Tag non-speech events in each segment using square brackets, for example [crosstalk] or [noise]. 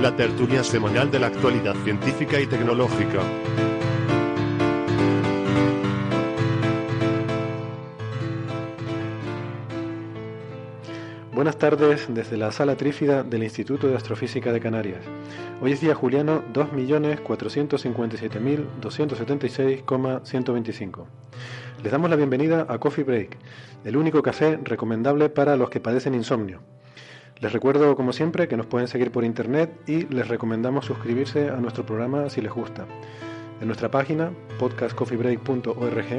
la tertulia semanal de la actualidad científica y tecnológica. Buenas tardes desde la sala trífida del Instituto de Astrofísica de Canarias. Hoy es día juliano 2.457.276,125. Les damos la bienvenida a Coffee Break, el único café recomendable para los que padecen insomnio. Les recuerdo, como siempre, que nos pueden seguir por internet y les recomendamos suscribirse a nuestro programa si les gusta. En nuestra página, podcastcoffeebreak.org,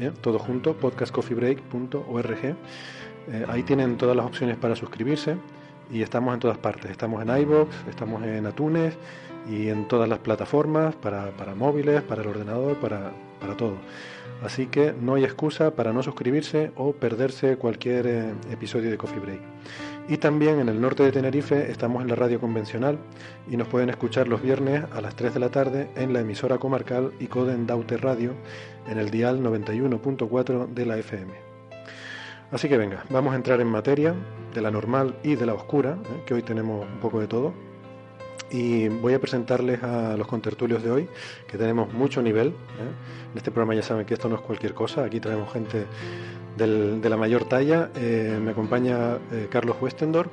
¿eh? todo junto, podcastcoffeebreak.org, eh, ahí tienen todas las opciones para suscribirse y estamos en todas partes. Estamos en iBox, estamos en Atunes y en todas las plataformas para, móviles, para el ordenador, para, para, todo. Así que no hay excusa para no suscribirse o perderse cualquier eh, episodio de Coffee Break. Y también en el norte de Tenerife estamos en la radio convencional y nos pueden escuchar los viernes a las 3 de la tarde en la emisora comarcal y Coden Daute Radio en el dial 91.4 de la FM. Así que venga, vamos a entrar en materia de la normal y de la oscura, ¿eh? que hoy tenemos un poco de todo. Y voy a presentarles a los contertulios de hoy, que tenemos mucho nivel. ¿eh? En este programa ya saben que esto no es cualquier cosa, aquí traemos gente de la mayor talla. Eh, me acompaña Carlos Westendor,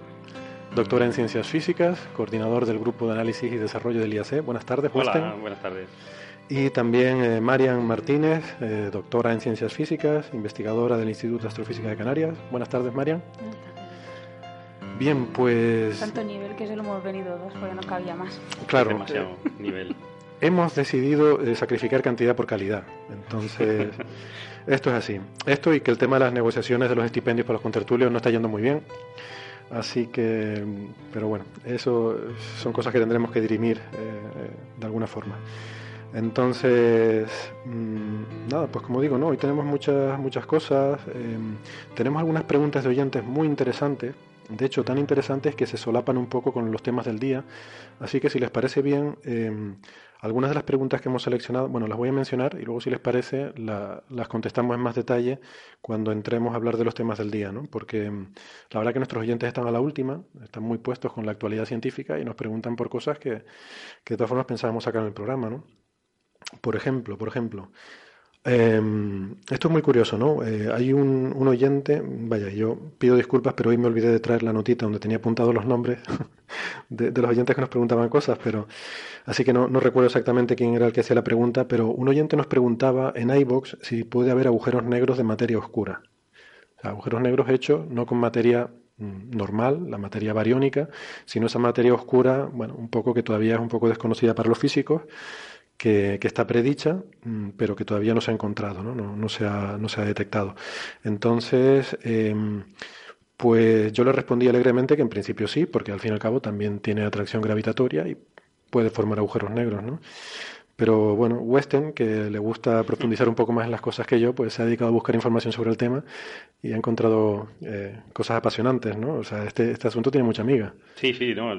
doctora en ciencias físicas, coordinador del Grupo de Análisis y Desarrollo del IAC. Buenas tardes, Hola, buenas tardes. Y también eh, Marian Martínez, eh, doctora en ciencias físicas, investigadora del Instituto de Astrofísica de Canarias. Buenas tardes, Marian. Buenas tardes. Bien, pues. Tanto nivel que se lo hemos venido dos porque no cabía más. Claro. Demasiado nivel. Hemos decidido eh, sacrificar cantidad por calidad. Entonces, [laughs] esto es así. Esto y que el tema de las negociaciones de los estipendios para los contertulios no está yendo muy bien. Así que, pero bueno, eso son cosas que tendremos que dirimir eh, de alguna forma. Entonces, mmm, nada, pues como digo, ¿no? hoy tenemos muchas, muchas cosas. Eh, tenemos algunas preguntas de oyentes muy interesantes. De hecho, tan interesantes que se solapan un poco con los temas del día. Así que si les parece bien, eh, algunas de las preguntas que hemos seleccionado, bueno, las voy a mencionar y luego si les parece la, las contestamos en más detalle cuando entremos a hablar de los temas del día, ¿no? Porque mm, la verdad que nuestros oyentes están a la última, están muy puestos con la actualidad científica y nos preguntan por cosas que de todas formas pensábamos sacar en el programa, ¿no? Por ejemplo, por ejemplo, eh, esto es muy curioso, ¿no? Eh, hay un, oyente, vaya, yo pido disculpas, pero hoy me olvidé de traer la notita donde tenía apuntados los nombres [laughs] de, los oyentes que nos preguntaban cosas, pero así que no, recuerdo exactamente quién era el que hacía la pregunta, pero un oyente nos preguntaba en iBox si puede haber agujeros negros de materia oscura. Agujeros negros hechos no con materia mm, normal, la materia bariónica, sino esa materia oscura, bueno, un poco que todavía es un poco desconocida para los físicos, que, está predicha, mm, pero que todavía no se ha encontrado, no, no, se, ha, no se, ha, detectado. Entonces, eh, pues yo le respondí alegremente que en principio sí, porque al fin y al cabo también tiene atracción gravitatoria y puede formar agujeros negros, ¿no? Pero bueno, Weston, que le gusta profundizar un poco más en las cosas que yo, pues se ha dedicado a buscar información sobre el tema y ha encontrado eh, cosas apasionantes, ¿no? O sea, este, este, asunto tiene mucha amiga. Sí, sí, no,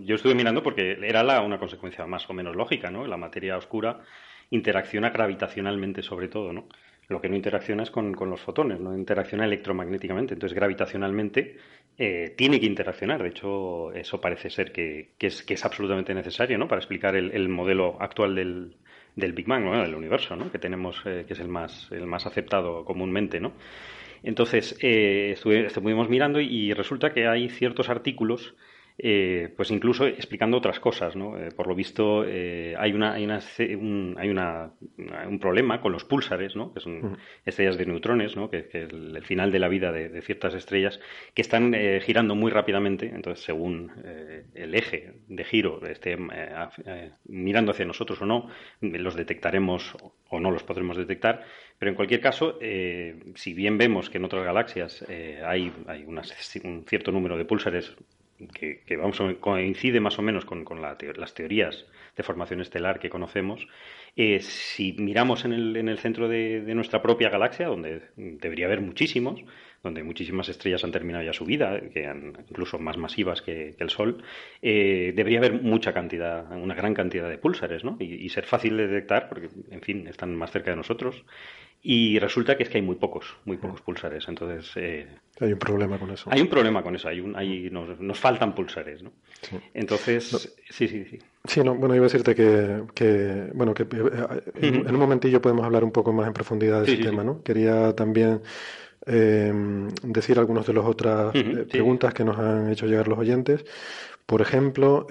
yo estuve mirando porque era la, una consecuencia más o menos lógica, ¿no? La materia oscura interacciona gravitacionalmente sobre todo, ¿no? Lo que no interacciona es con, con los fotones, no interacciona electromagnéticamente. Entonces, gravitacionalmente eh, tiene que interaccionar. De hecho, eso parece ser que, es, absolutamente necesario ¿no? para explicar el, el modelo actual del, Big Bang, del universo, ¿no? que tenemos, eh, que es el más, el más aceptado comúnmente. ¿no? Entonces, eh, estuvimos mirando y resulta que hay ciertos artículos eh, pues incluso explicando otras cosas, ¿no? Eh, por lo visto eh, hay una hay una un, hay una, un problema con los púlsares, ¿no? Que son estrellas de neutrones, ¿no? Que, es el, final de la vida de, ciertas estrellas que están girando muy rápidamente, entonces según el eje de giro esté mirando hacia nosotros o no, los detectaremos o no los podremos detectar, pero en cualquier caso, si bien vemos que en otras galaxias hay, hay un cierto número de púlsares que, vamos coincide más o menos con, las teorías de formación estelar que conocemos, eh, si miramos en el, en el centro de, nuestra propia galaxia, donde debería haber muchísimos, donde muchísimas estrellas han terminado ya su vida, que han, incluso más masivas que, el Sol, eh, debería haber mucha cantidad, una gran cantidad de púlsares, ¿no? Y, y, ser fácil de detectar, porque, en fin, están más cerca de nosotros y resulta que es que hay muy pocos, muy pocos pulsares. Entonces. Eh, hay un problema con eso. Hay un problema con eso. Hay un, hay, nos, nos faltan pulsares, ¿no? Entonces. Sí, sí, sí. Sí, no, bueno, iba a decirte que, que bueno, que eh, en, un momentillo podemos hablar un poco más en profundidad de ese tema, ¿no? Quería también. Eh, decir algunas de las otras preguntas que nos han hecho llegar los oyentes. Por ejemplo,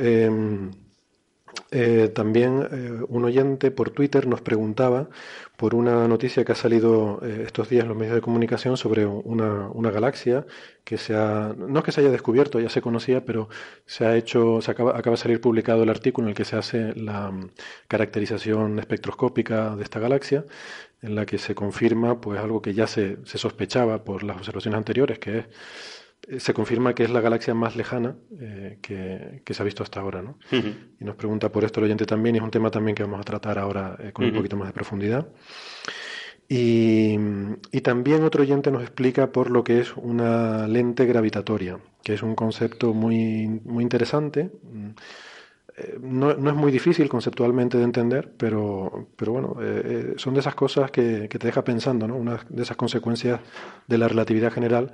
eh, también eh, un oyente por Twitter nos preguntaba por una noticia que ha salido eh, estos días en los medios de comunicación sobre una, una, galaxia que se ha, no es que se haya descubierto, ya se conocía, pero se ha hecho, se acaba, acaba de salir publicado el artículo en el que se hace la mm, caracterización espectroscópica de esta galaxia, en la que se confirma pues algo que ya se, se sospechaba por las observaciones anteriores, que es eh, se confirma que es la galaxia más lejana eh, que, se ha visto hasta ahora. ¿no? Y nos pregunta por esto el oyente también, y es un tema también que vamos a tratar ahora eh, con un poquito más de profundidad. Y, también otro oyente nos explica por lo que es una lente gravitatoria, que es un concepto muy, muy interesante. No, no, es muy difícil conceptualmente de entender, pero, pero bueno, son de esas cosas que, que, te deja pensando, ¿no? Una de esas consecuencias de la relatividad general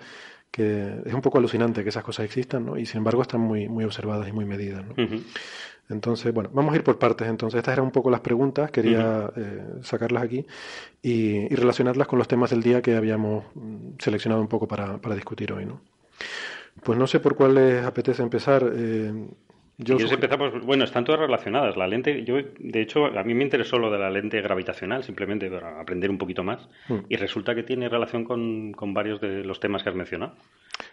que es un poco alucinante que esas cosas existan, ¿no? Y sin embargo están muy, muy observadas y muy medidas, ¿no? Entonces, bueno, vamos a ir por partes. Entonces, estas eran un poco las preguntas, quería eh, sacarlas aquí y, relacionarlas con los temas del día que habíamos mm, seleccionado un poco para, para discutir hoy, ¿no? Pues no sé por cuál les apetece empezar. Eh, yo empezamos, bueno, están todas relacionadas. La lente, yo, de hecho, a mí me interesó lo de la lente gravitacional, simplemente para aprender un poquito más. Mm. Y resulta que tiene relación con, varios de los temas que has mencionado.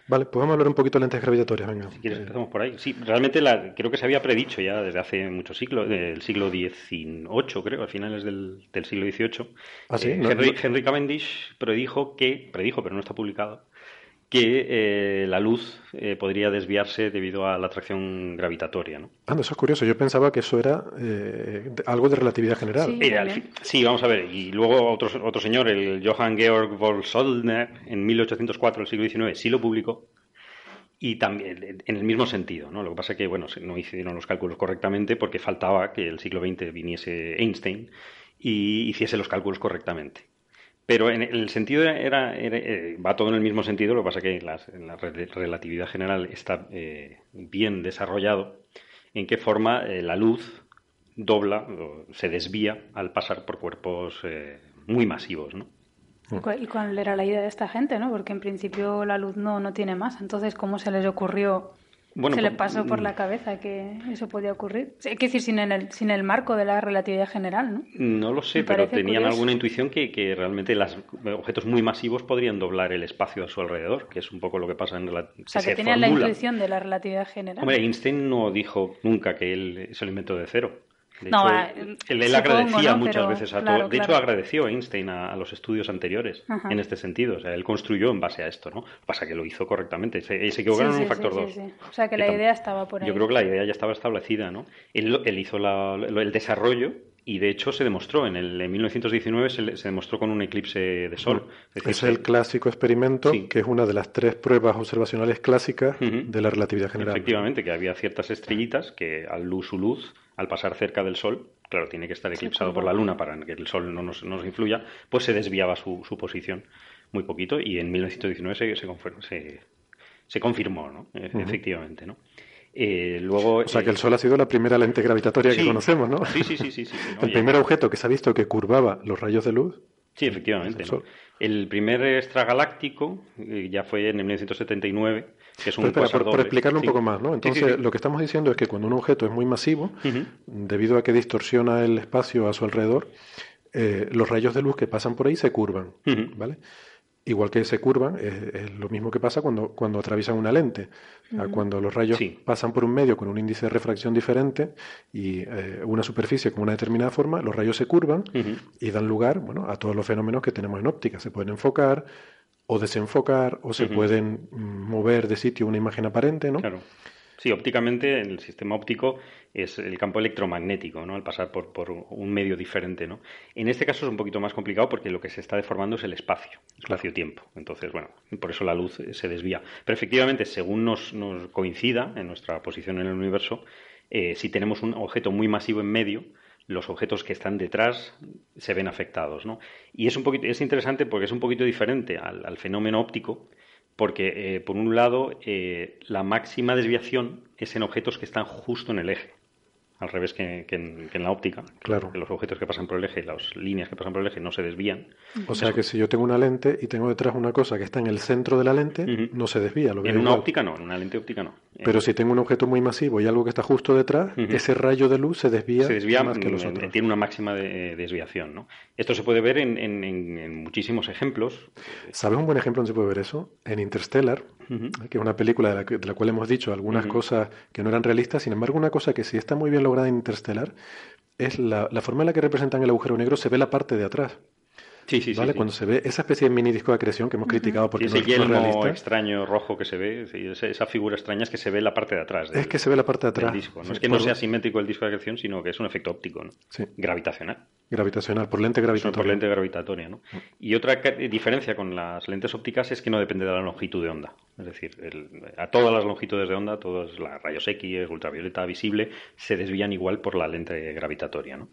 Vale, pues vamos a hablar un poquito de lentes gravitatorias, venga. Si quieres, eh, empezamos por ahí. Sí, realmente la, creo que se había predicho ya desde hace muchos siglos, del siglo XVIII, creo, a finales del, siglo XVIII. ¿Ah, sí? Eh, Henry, Henry Cavendish predijo que, predijo, pero no está publicado, que eh, la luz eh, podría desviarse debido a la atracción gravitatoria. ¿no? Ah, eso es curioso. Yo pensaba que eso era eh, algo de relatividad general. Sí, vamos a ver. Y luego otro, otro señor, el Johann Georg von Soldner, en 1804, el siglo XIX, sí lo publicó. Y también en el mismo sentido, ¿no? Lo que pasa es que, bueno, no hicieron los cálculos correctamente porque faltaba que el siglo XX viniese Einstein y hiciese los cálculos correctamente. Pero en el sentido era, eh, va todo en el mismo sentido, lo que pasa es que la, relatividad general está eh, bien desarrollado en qué forma eh, la luz dobla, o se desvía al pasar por cuerpos muy masivos, ¿no? ¿Y cuál era la idea de esta gente, no? Porque en principio la luz no, no tiene más. Entonces, ¿cómo se les ocurrió se le pasó por la mm. cabeza que eso podía ocurrir. Es decir, sin el, sin el marco de la relatividad general, ¿no? No lo sé, pero tenían alguna intuición que, que realmente los objetos muy masivos podrían doblar el espacio a su alrededor, que es un poco lo que pasa en la... O sea, que, tenían la intuición de la relatividad general. Hombre, Einstein no dijo nunca que él se lo inventó de cero. De hecho, eh, él, agradecía muchas veces a todo. De hecho, agradeció Einstein a, los estudios anteriores en este sentido. O sea, él construyó en base a esto, ¿no? Pasa que lo hizo correctamente. Se, se equivocaron en un factor 2. o sea, que, la idea estaba por ahí. Yo creo que la idea ya estaba establecida, ¿no? Él, él hizo el desarrollo y de hecho se demostró en el en 1919 se, demostró con un eclipse de sol. Es, el clásico experimento que es una de las tres pruebas observacionales clásicas de la relatividad general. Efectivamente, que había ciertas estrellitas que al luz su luz al pasar cerca del Sol, claro, tiene que estar eclipsado por la Luna para que el Sol no nos, influya, pues se desviaba su, posición muy poquito y en 1919 se, se, se, confirmó, ¿no? E, efectivamente, ¿no? Eh, luego, o sea que el Sol ha sido la primera lente gravitatoria que conocemos, ¿no? Sí, sí, sí. sí, [laughs] el primer objeto que se ha visto que curvaba los rayos de luz Sí, efectivamente. El primer extragaláctico eh, ya fue en el 1979, que es un por, explicarlo un poco más, ¿no? Entonces, lo que estamos diciendo es que cuando un objeto es muy masivo, debido a que distorsiona el espacio a su alrededor, eh, los rayos de luz que pasan por ahí se curvan, ¿vale? igual que se curvan, es, lo mismo que pasa cuando, cuando atraviesan una lente. Cuando los rayos pasan por un medio con un índice de refracción diferente y eh, una superficie con una determinada forma, los rayos se curvan y dan lugar bueno, a todos los fenómenos que tenemos en óptica. Se pueden enfocar o desenfocar o se pueden mm, mover de sitio una imagen aparente, ¿no? Claro. Sí, ópticamente en el sistema óptico es el campo electromagnético, ¿no? Al pasar por, por, un medio diferente, ¿no? En este caso es un poquito más complicado porque lo que se está deformando es el espacio, espacio-tiempo. Entonces, bueno, por eso la luz se desvía. Pero efectivamente, según nos, nos coincida en nuestra posición en el universo, eh, si tenemos un objeto muy masivo en medio, los objetos que están detrás se ven afectados, ¿no? Y es un poquito, es interesante porque es un poquito diferente al, fenómeno óptico, porque, eh, por un lado, eh, la máxima desviación es en objetos que están justo en el eje al revés que, en, la óptica. Claro. Que los objetos que pasan por el eje, las líneas que pasan por el eje no se desvían. O sea que si yo tengo una lente y tengo detrás una cosa que está en el centro de la lente, no se desvía. Lo en una óptica no, en una lente óptica no. Pero si tengo un objeto muy masivo y algo que está justo detrás, ese rayo de luz se desvía, se desvía más que los otros. Tiene una máxima de, desviación. ¿no? Esto se puede ver en, muchísimos ejemplos. ¿Sabes un buen ejemplo donde se puede ver eso? En Interstellar, que es una película de la, de la, cual hemos dicho algunas cosas que no eran realistas, sin embargo una cosa que sí está muy bien lograda en Interstellar es la, la forma en la que representan el agujero negro, se ve la parte de atrás. Sí, sí, ¿vale? Cuando se ve esa especie de mini disco de acreción que hemos criticado porque ese no es realista. extraño rojo que se ve, esa figura extraña es que se ve la parte de atrás. es que se ve la parte de atrás. disco. No es que no sea simétrico el disco de acreción, sino que es un efecto óptico, ¿no? Gravitacional. Gravitacional, por lente gravitatoria. Por lente gravitatoria, ¿no? Mm. Y otra diferencia con las lentes ópticas es que no depende de la longitud de onda. Es decir, a todas las longitudes de onda, todos los rayos X, ultravioleta, visible, se desvían igual por la lente gravitatoria, ¿no?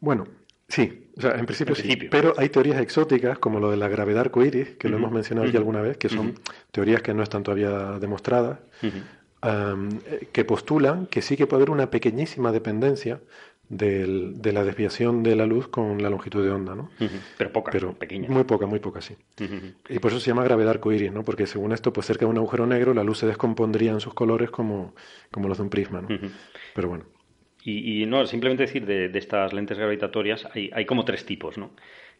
Bueno, Sí, o sea, en principio, sí. Pero hay teorías exóticas, como lo de la gravedad arcoíris, que lo hemos mencionado ya alguna vez, que son teorías que no están todavía demostradas, eh, que postulan que sí que puede haber una pequeñísima dependencia de la desviación de la luz con la longitud de onda, ¿no? Pero poca, pero pequeña. Muy poca, muy poca, sí. Y por eso se llama gravedad arcoíris, ¿no? Porque según esto, pues cerca de un agujero negro la luz se descompondría en sus colores como, como los de un prisma, ¿no? Pero bueno. Y, no, simplemente decir de, estas lentes gravitatorias, hay, hay, como tres tipos, ¿no?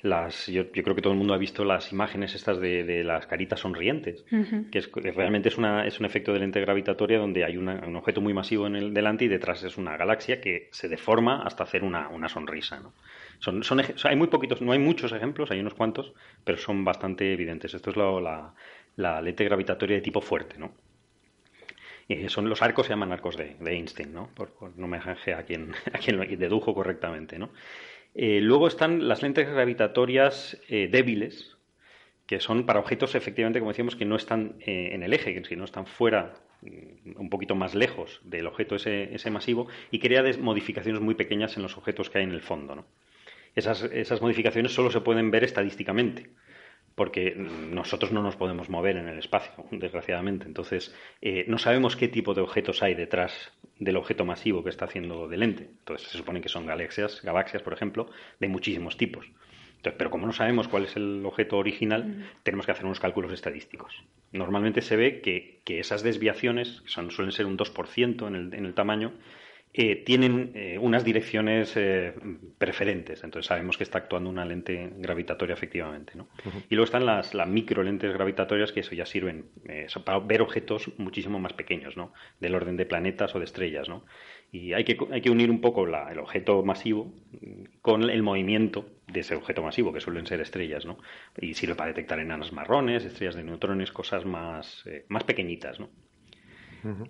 Las, yo, creo que todo el mundo ha visto las imágenes estas de, las caritas sonrientes, que es, realmente es, una, es un efecto de lente gravitatoria donde hay un objeto muy masivo en el delante y detrás es una galaxia que se deforma hasta hacer una, una sonrisa, ¿no? Son, son, hay muy poquitos, no hay muchos ejemplos, hay unos cuantos, pero son bastante evidentes. Esto es la, la lente gravitatoria de tipo fuerte, ¿no? Son los arcos se llaman arcos de, Einstein, ¿no? Por, me deje a quien, [laughs] a quien lo dedujo correctamente, ¿no? Eh, luego están las lentes gravitatorias eh, débiles, que son para objetos, efectivamente, como decíamos, que no están eh, en el eje, que están fuera, mm, un poquito más lejos del objeto ese, ese masivo, y crea modificaciones muy pequeñas en los objetos que hay en el fondo, ¿no? Esas, esas modificaciones solo se pueden ver estadísticamente porque nosotros no nos podemos mover en el espacio, [laughs] desgraciadamente. Entonces, eh, no sabemos qué tipo de objetos hay detrás del objeto masivo que está haciendo de lente. Entonces, se supone que son galaxias, galaxias, por ejemplo, de muchísimos tipos. Entonces, pero como no sabemos cuál es el objeto original, tenemos que hacer unos cálculos estadísticos. Normalmente se ve que, esas desviaciones, que son, suelen ser un 2% en el, en el tamaño, eh, tienen eh, unas direcciones eh, preferentes. Entonces sabemos que está actuando una lente gravitatoria efectivamente. ¿no? Y luego están las, las micro lentes gravitatorias que eso ya sirven para ver objetos muchísimo más pequeños, ¿no? del orden de planetas o de estrellas. ¿no? Y hay que, hay que unir un poco el objeto masivo con el movimiento de ese objeto masivo, que suelen ser estrellas. ¿no? Y sirve para detectar enanas marrones, estrellas de neutrones, cosas más, más pequeñitas. ¿no?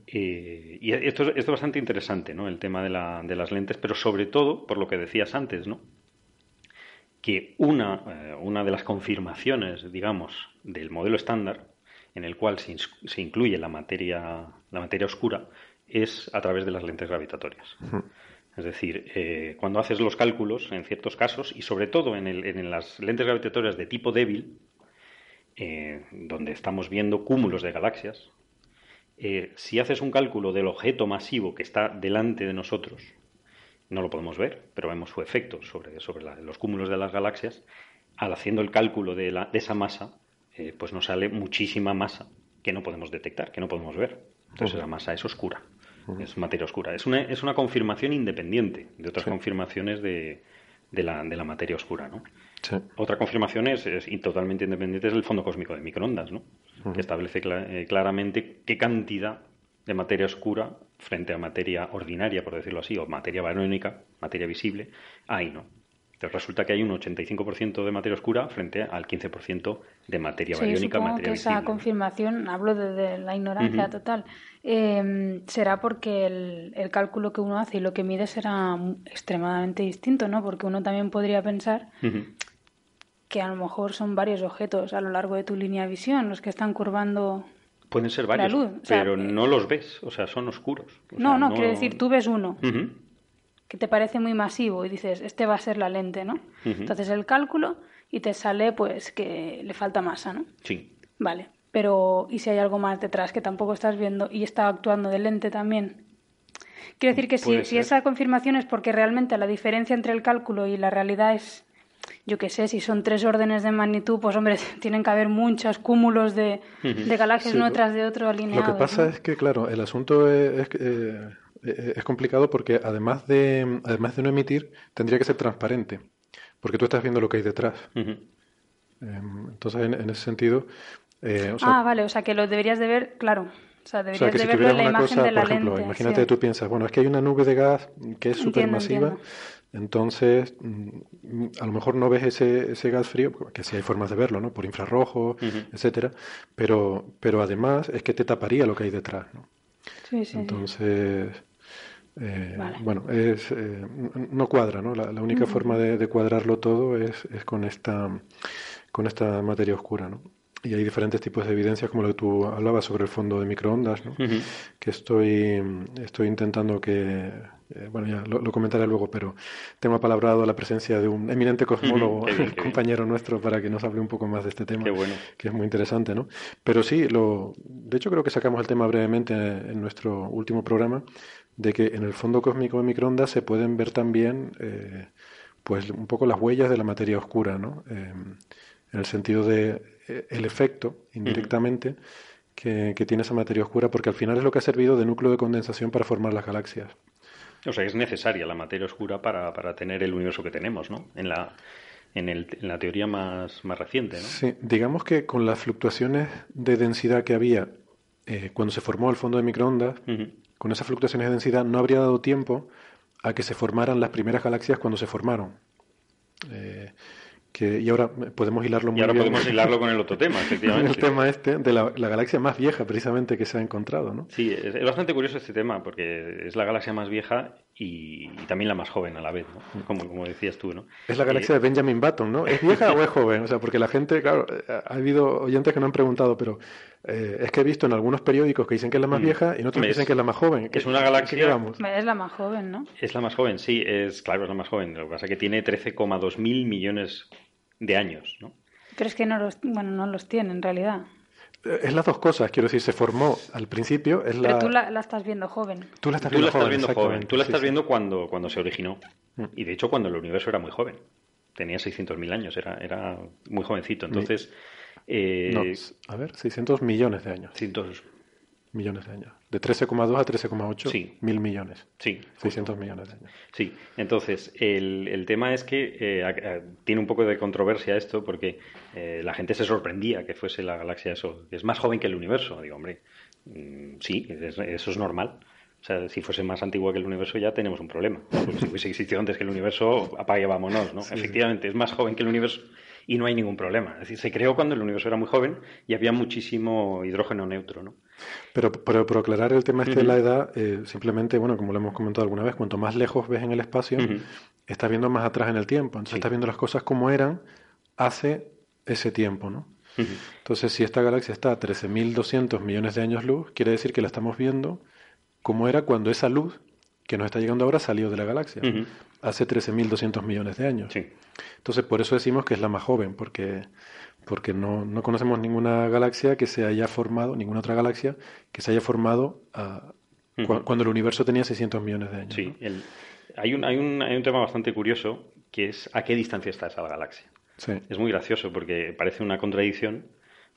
Eh, y esto, es bastante interesante, ¿no? El tema de, las lentes, pero sobre todo, por lo que decías antes, ¿no? Que una, eh, una de las confirmaciones, digamos, del modelo estándar, en el cual se, incluye la materia, la materia oscura, es a través de las lentes gravitatorias. Es decir, eh, cuando haces los cálculos, en ciertos casos, y sobre todo en, en las lentes gravitatorias de tipo débil, donde estamos viendo cúmulos de galaxias, eh, si haces un cálculo del objeto masivo que está delante de nosotros, no lo podemos ver, pero vemos su efecto sobre, sobre los cúmulos de las galaxias, al haciendo el cálculo de, la, de esa masa, eh, pues nos sale muchísima masa que no podemos detectar, que no podemos ver. Entonces la masa es oscura, es materia oscura. Es una, es una confirmación independiente de otras confirmaciones de, de, la, de la materia oscura, ¿no? Otra confirmación es, y totalmente independiente es el fondo cósmico de microondas, ¿no? que establece eh, claramente qué cantidad de materia oscura frente a materia ordinaria, por decirlo así, o materia barónica, materia visible, hay, ¿no? Entonces resulta que hay un 85% de materia oscura frente al 15% de materia sí, bariónica, materia que esa confirmación, hablo de, la ignorancia total, em, será porque el, cálculo que uno hace y lo que mide será extremadamente distinto, ¿no? Porque uno también podría pensar que a lo mejor son varios objetos a lo largo de tu línea de visión los que están curvando Pueden ser varios, pero no los ves, o sea, son oscuros. no, no, quiero decir, tú ves uno que te parece muy masivo y dices, este va a ser la lente, ¿no? Entonces el cálculo y te sale pues que le falta masa, ¿no? Sí. Vale, pero ¿y si hay algo más detrás que tampoco estás viendo y está actuando de lente también? Quiero decir que si, si esa confirmación es porque realmente la diferencia entre el cálculo y la realidad es yo qué sé, si son tres órdenes de magnitud, pues hombre, [laughs] tienen que haber muchos cúmulos de, galaxias uno tras de otro alineados. Lo que pasa es que, claro, el asunto es, eh, es, complicado porque además de, además de no emitir, tendría que ser transparente, porque tú estás viendo lo que hay detrás. Em, entonces, en, ese sentido... Eh, ah, vale, o sea que lo deberías de ver, claro. O sea, deberías de verlo en la imagen de la por ejemplo, Imagínate que tú piensas, bueno, es que hay una nube de gas que es supermasiva entonces, mm, a lo mejor no ves ese, ese gas frío, que sí hay formas de verlo, ¿no? Por infrarrojo, etcétera, pero, pero además es que te taparía lo que hay detrás, ¿no? Sí, sí. Entonces, eh, bueno, es, eh, no cuadra, ¿no? La, única forma de, de, cuadrarlo todo es, es con esta con esta materia oscura, ¿no? Y hay diferentes tipos de evidencias, como lo que tú hablabas sobre el fondo de microondas, ¿no? que estoy, estoy intentando que, eh, bueno, ya lo, comentaré luego, pero tengo apalabrado la presencia de un eminente cosmólogo, [laughs] compañero nuestro, para que nos hable un poco más de este tema, que es muy interesante, ¿no? Pero sí, lo, de hecho creo que sacamos el tema brevemente en nuestro último programa, de que en el fondo cósmico de microondas se pueden ver también, eh, pues, un poco las huellas de la materia oscura, ¿no? Eh, en el sentido de eh, el efecto, indirectamente, que, tiene esa materia oscura, porque al final es lo que ha servido de núcleo de condensación para formar las galaxias. O sea, es necesaria la materia oscura para, para tener el universo que tenemos, ¿no? En la, en, el, en la teoría más, más reciente, ¿no? Sí, digamos que con las fluctuaciones de densidad que había eh, cuando se formó el fondo de microondas, con esas fluctuaciones de densidad no habría dado tiempo a que se formaran las primeras galaxias cuando se formaron. Eh, y ahora podemos hilarlo muy y ahora podemos hilarlo con el [laughs] otro tema, efectivamente. el tema este de la, galaxia más vieja, precisamente, que se ha encontrado, ¿no? Sí, es, bastante curioso este tema, porque es la galaxia más vieja y, también la más joven a la vez, ¿no? Mm. Como, como decías tú, ¿no? Es la galaxia de Benjamin Button, ¿no? ¿Es vieja o es [laughs] joven? O sea, porque la gente, claro, ha habido oyentes que no han preguntado, pero eh, es que he visto en algunos periódicos que dicen que es la más mm. vieja y en otros dicen que es la más joven. Es una galaxia. Es la más joven, ¿no? Es la más joven, sí, es claro, es la más joven. Lo que pasa es que tiene 13,2 mil millones de años, ¿no? Pero es que no los, bueno, no los tiene en realidad. Eh, es las dos cosas, quiero decir, se formó al principio. Es Pero tú la, estás viendo joven. Tú la estás viendo, joven, Tú la estás viendo cuando, cuando se originó. Mm. Y de hecho, cuando el universo era muy joven. Tenía 600.000 años, era, era muy jovencito. Entonces. Eh, a ver, 600 millones de años. 600 millones de años. De 13,2 a 13,8 sí. mil millones. Sí. 600 millones de años. Sí. Entonces, el, el tema es que eh, tiene un poco de controversia esto porque eh, la gente se sorprendía que fuese la galaxia eso. Es más joven que el universo. Digo, hombre, mm, sí, eso es normal. O sea, si fuese más antigua que el universo ya tenemos un problema. si hubiese existido antes que el universo, apague vámonos, ¿no? Efectivamente, es más joven que el universo y no hay ningún problema. Es decir, se creó cuando el universo era muy joven y había muchísimo hidrógeno neutro, ¿no? Pero, pero por aclarar el tema este de la edad, eh, simplemente, bueno, como lo hemos comentado alguna vez, cuanto más lejos ves en el espacio, estás viendo más atrás en el tiempo. Entonces estás viendo las cosas como eran hace ese tiempo, ¿no? Entonces, si esta galaxia está a 13.200 millones de años luz, quiere decir que la estamos viendo como era cuando esa luz que nos está llegando ahora salió de la galaxia, hace 13.200 millones de años. Entonces, por eso decimos que es la más joven, porque porque no, no, conocemos ninguna galaxia que se haya formado, ninguna otra galaxia que se haya formado ah, cuando el universo tenía 600 millones de años. Sí, hay, un, hay, un, hay un tema bastante curioso que es a qué distancia está esa galaxia. Es muy gracioso porque parece una contradicción,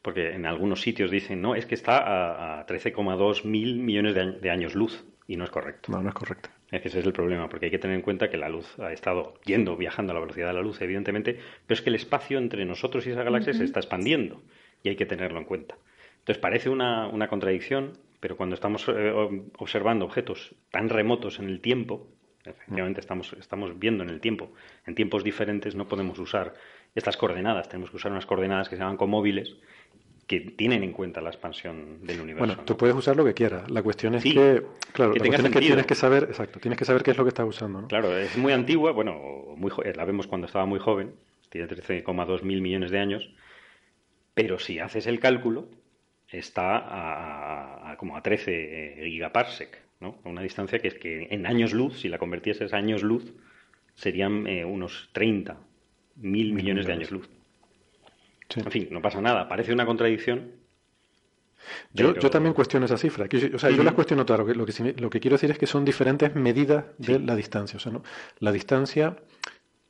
porque en algunos sitios dicen, no, es que está a, 13,2 mil millones de, años luz, y no es correcto. No, no es correcto. Es que ese es el problema, porque hay que tener en cuenta que la luz ha estado yendo, viajando a la velocidad de la luz, evidentemente, pero es que el espacio entre nosotros y esa galaxia se está expandiendo, y hay que tenerlo en cuenta. Entonces parece una, una contradicción, pero cuando estamos eh, observando objetos tan remotos en el tiempo, efectivamente estamos, estamos viendo en el tiempo, en tiempos diferentes no podemos usar estas coordenadas, tenemos que usar unas coordenadas que se llaman comóviles que tienen en cuenta la expansión del universo. Bueno, tú puedes usar lo que quieras. La cuestión es que, claro, la cuestión es que tienes que saber, exacto, tienes que saber qué es lo que estás usando. ¿no? Claro, es muy antigua, bueno, muy, la vemos cuando estaba muy joven, tiene 13,2 mil millones de años, pero si haces el cálculo, está a, como a 13 eh, gigaparsec, ¿no? A una distancia que es que en años luz, si la convirtieses a años luz, serían eh, unos 30 mil millones de años luz. En fin, no pasa nada. Parece una contradicción. Yo, yo también cuestiono esa cifra. O sea, yo las cuestiono claro. Lo que, lo que quiero decir es que son diferentes medidas de la distancia. O sea, ¿no? La distancia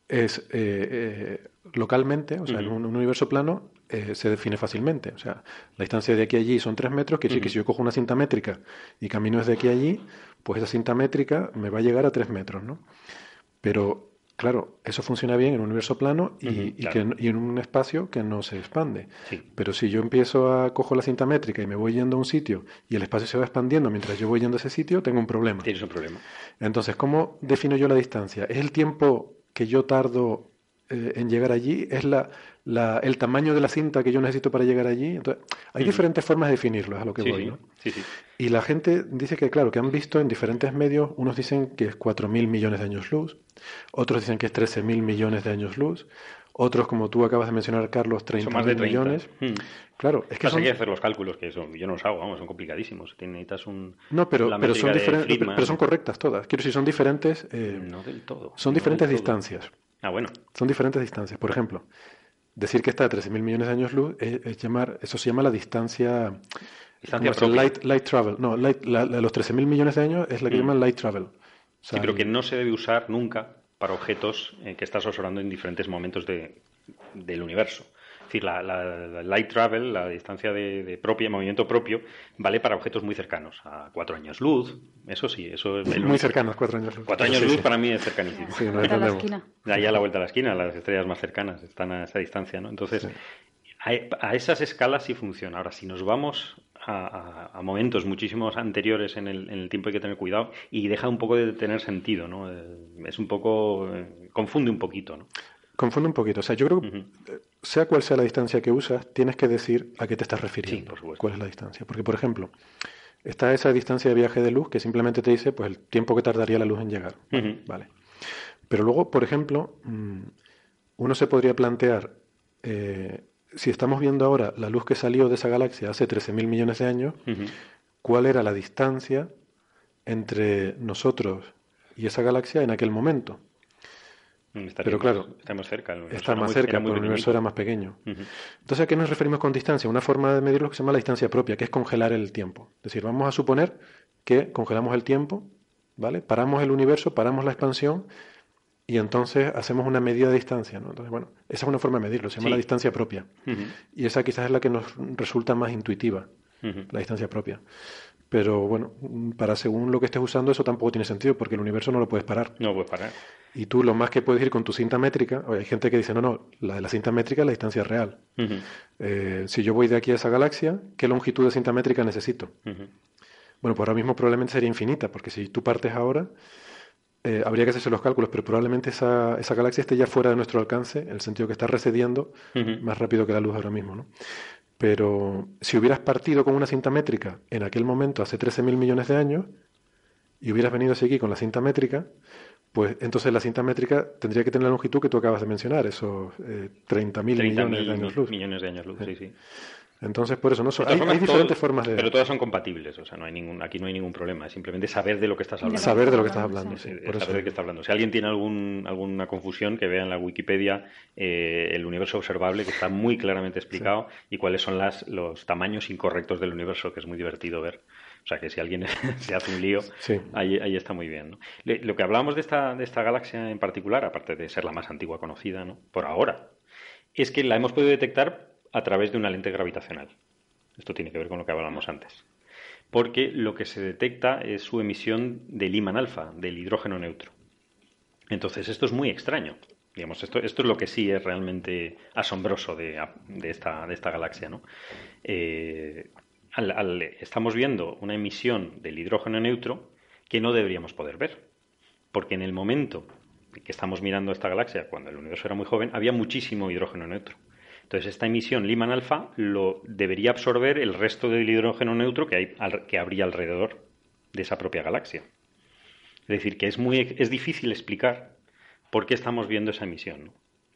es eh, eh, localmente, o sea, en un, universo plano, eh, se define fácilmente. O sea, la distancia de aquí a allí son tres metros, que decir que si yo cojo una cinta métrica y camino desde aquí a allí, pues esa cinta métrica me va a llegar a tres metros, ¿no? Pero, claro, eso funciona bien en un universo plano y, en un espacio que no se expande. Pero si yo empiezo a cojo la cinta métrica y me voy yendo a un sitio y el espacio se va expandiendo mientras yo voy yendo a ese sitio, tengo un problema. Tienes un problema. Entonces, ¿cómo defino yo la distancia? ¿Es el tiempo que yo tardo eh, en llegar allí? ¿Es la, la, el tamaño de la cinta que yo necesito para llegar allí? Entonces, hay diferentes formas de definirlo, es a lo que voy. ¿no? y la gente dice que, claro, que han visto en diferentes medios, unos dicen que es 4.000 millones de años luz, otros dicen que es 13.000 millones de años luz, otros, como tú acabas de mencionar, Carlos, 30 más de millones. Hmm. Claro, es que son... hay que hacer los cálculos, que son, yo no los hago, vamos, son complicadísimos. Necesitas un... No, pero, pero, son, diferentes, pero son correctas todas. Quiero decir, son diferentes... Eh, no del todo. Son diferentes distancias. Ah, bueno. Son diferentes distancias. Por ejemplo, decir que está a 13.000 millones de años luz es, llamar... Eso se llama la distancia... Distancia light, light, travel. No, light, la, los 13.000 millones de años es la que hmm. llaman light travel. sí, pero que no se debe usar nunca para objetos eh, que estás observando en diferentes momentos de, del universo. Es decir, la, light travel, la distancia de, propia, movimiento propio, vale para objetos muy cercanos, a cuatro años luz, eso sí, eso es... Muy cercanos, cuatro años luz. Cuatro años luz para mí es cercanísimo. Sí, no a la esquina. Ahí a la vuelta a la esquina, las estrellas más cercanas están a esa distancia, ¿no? Entonces, a, esas escalas sí funciona. Ahora, si nos vamos a, momentos muchísimos anteriores en el, tiempo hay que tener cuidado y deja un poco de tener sentido, ¿no? Eh, es un poco... Eh, confunde un poquito, ¿no? Confunde un poquito. O sea, yo creo que sea cual sea la distancia que usas, tienes que decir a qué te estás refiriendo. por supuesto. ¿Cuál es la distancia? Porque, por ejemplo, está esa distancia de viaje de luz que simplemente te dice pues el tiempo que tardaría la luz en llegar. Vale. Pero luego, por ejemplo, mm, uno se podría plantear, eh, si estamos viendo ahora la luz que salió de esa galaxia hace 13.000 millones de años, ¿cuál era la distancia entre nosotros y esa galaxia en aquel momento? Pero claro, estamos cerca. Está más cerca, pero el universo era más pequeño. Entonces, ¿a qué nos referimos con distancia? Una forma de medirlo que se llama la distancia propia, que es congelar el tiempo. Es decir, vamos a suponer que congelamos el tiempo, ¿vale? Paramos el universo, paramos la expansión y entonces hacemos una medida de distancia. ¿no? Entonces, bueno, esa es una forma de medirlo, se llama la distancia propia. Y esa quizás es la que nos resulta más intuitiva, la distancia propia. Pero bueno, para según lo que estés usando, eso tampoco tiene sentido, porque el universo no lo puedes parar. No puedes parar. Y tú lo más que puedes ir con tu cinta métrica, hay gente que dice, no, no, la de la cinta métrica es la distancia real. Eh, si yo voy de aquí a esa galaxia, ¿qué longitud de cinta métrica necesito? Bueno, pues ahora mismo probablemente sería infinita, porque si tú partes ahora, eh, habría que hacerse los cálculos, pero probablemente esa, esa, galaxia esté ya fuera de nuestro alcance, en el sentido que está recediendo más rápido que la luz ahora mismo. ¿no? Pero si hubieras partido con una cinta métrica en aquel momento, hace 13.000 millones de años, y hubieras venido a seguir con la cinta métrica, pues entonces la cinta métrica tendría que tener la longitud que tú acabas de mencionar, esos eh, 30.000 millones de años luz. Millones de años luz, sí, sí. Entonces, por eso, no hay, diferentes formas de... Pero todas son compatibles, o sea, no hay ningún, aquí no hay ningún problema, es simplemente saber de lo que estás hablando. Saber de lo que estás hablando, sí. Por saber de qué estás hablando. Si alguien tiene algún, alguna confusión, que vea en la Wikipedia eh, el universo observable, que está muy claramente explicado, y cuáles son las, los tamaños incorrectos del universo, que es muy divertido ver. O sea que si alguien [laughs] se hace un lío, ahí, ahí, está muy bien. ¿no? lo que hablábamos de esta, de esta galaxia en particular, aparte de ser la más antigua conocida, ¿no? por ahora, es que la hemos podido detectar a través de una lente gravitacional. Esto tiene que ver con lo que hablábamos antes. Porque lo que se detecta es su emisión del Iman alfa, del hidrógeno neutro. Entonces, esto es muy extraño. Digamos, esto, esto es lo que sí es realmente asombroso de, esta, de esta, galaxia. ¿no? Eh, estamos viendo una emisión del hidrógeno neutro que no deberíamos poder ver. Porque en el momento que estamos mirando esta galaxia, cuando el universo era muy joven, había muchísimo hidrógeno neutro. Entonces, esta emisión Lyman alfa lo debería absorber el resto del hidrógeno neutro que, hay, que habría alrededor de esa propia galaxia. Es decir, que es, muy, es difícil explicar por qué estamos viendo esa emisión.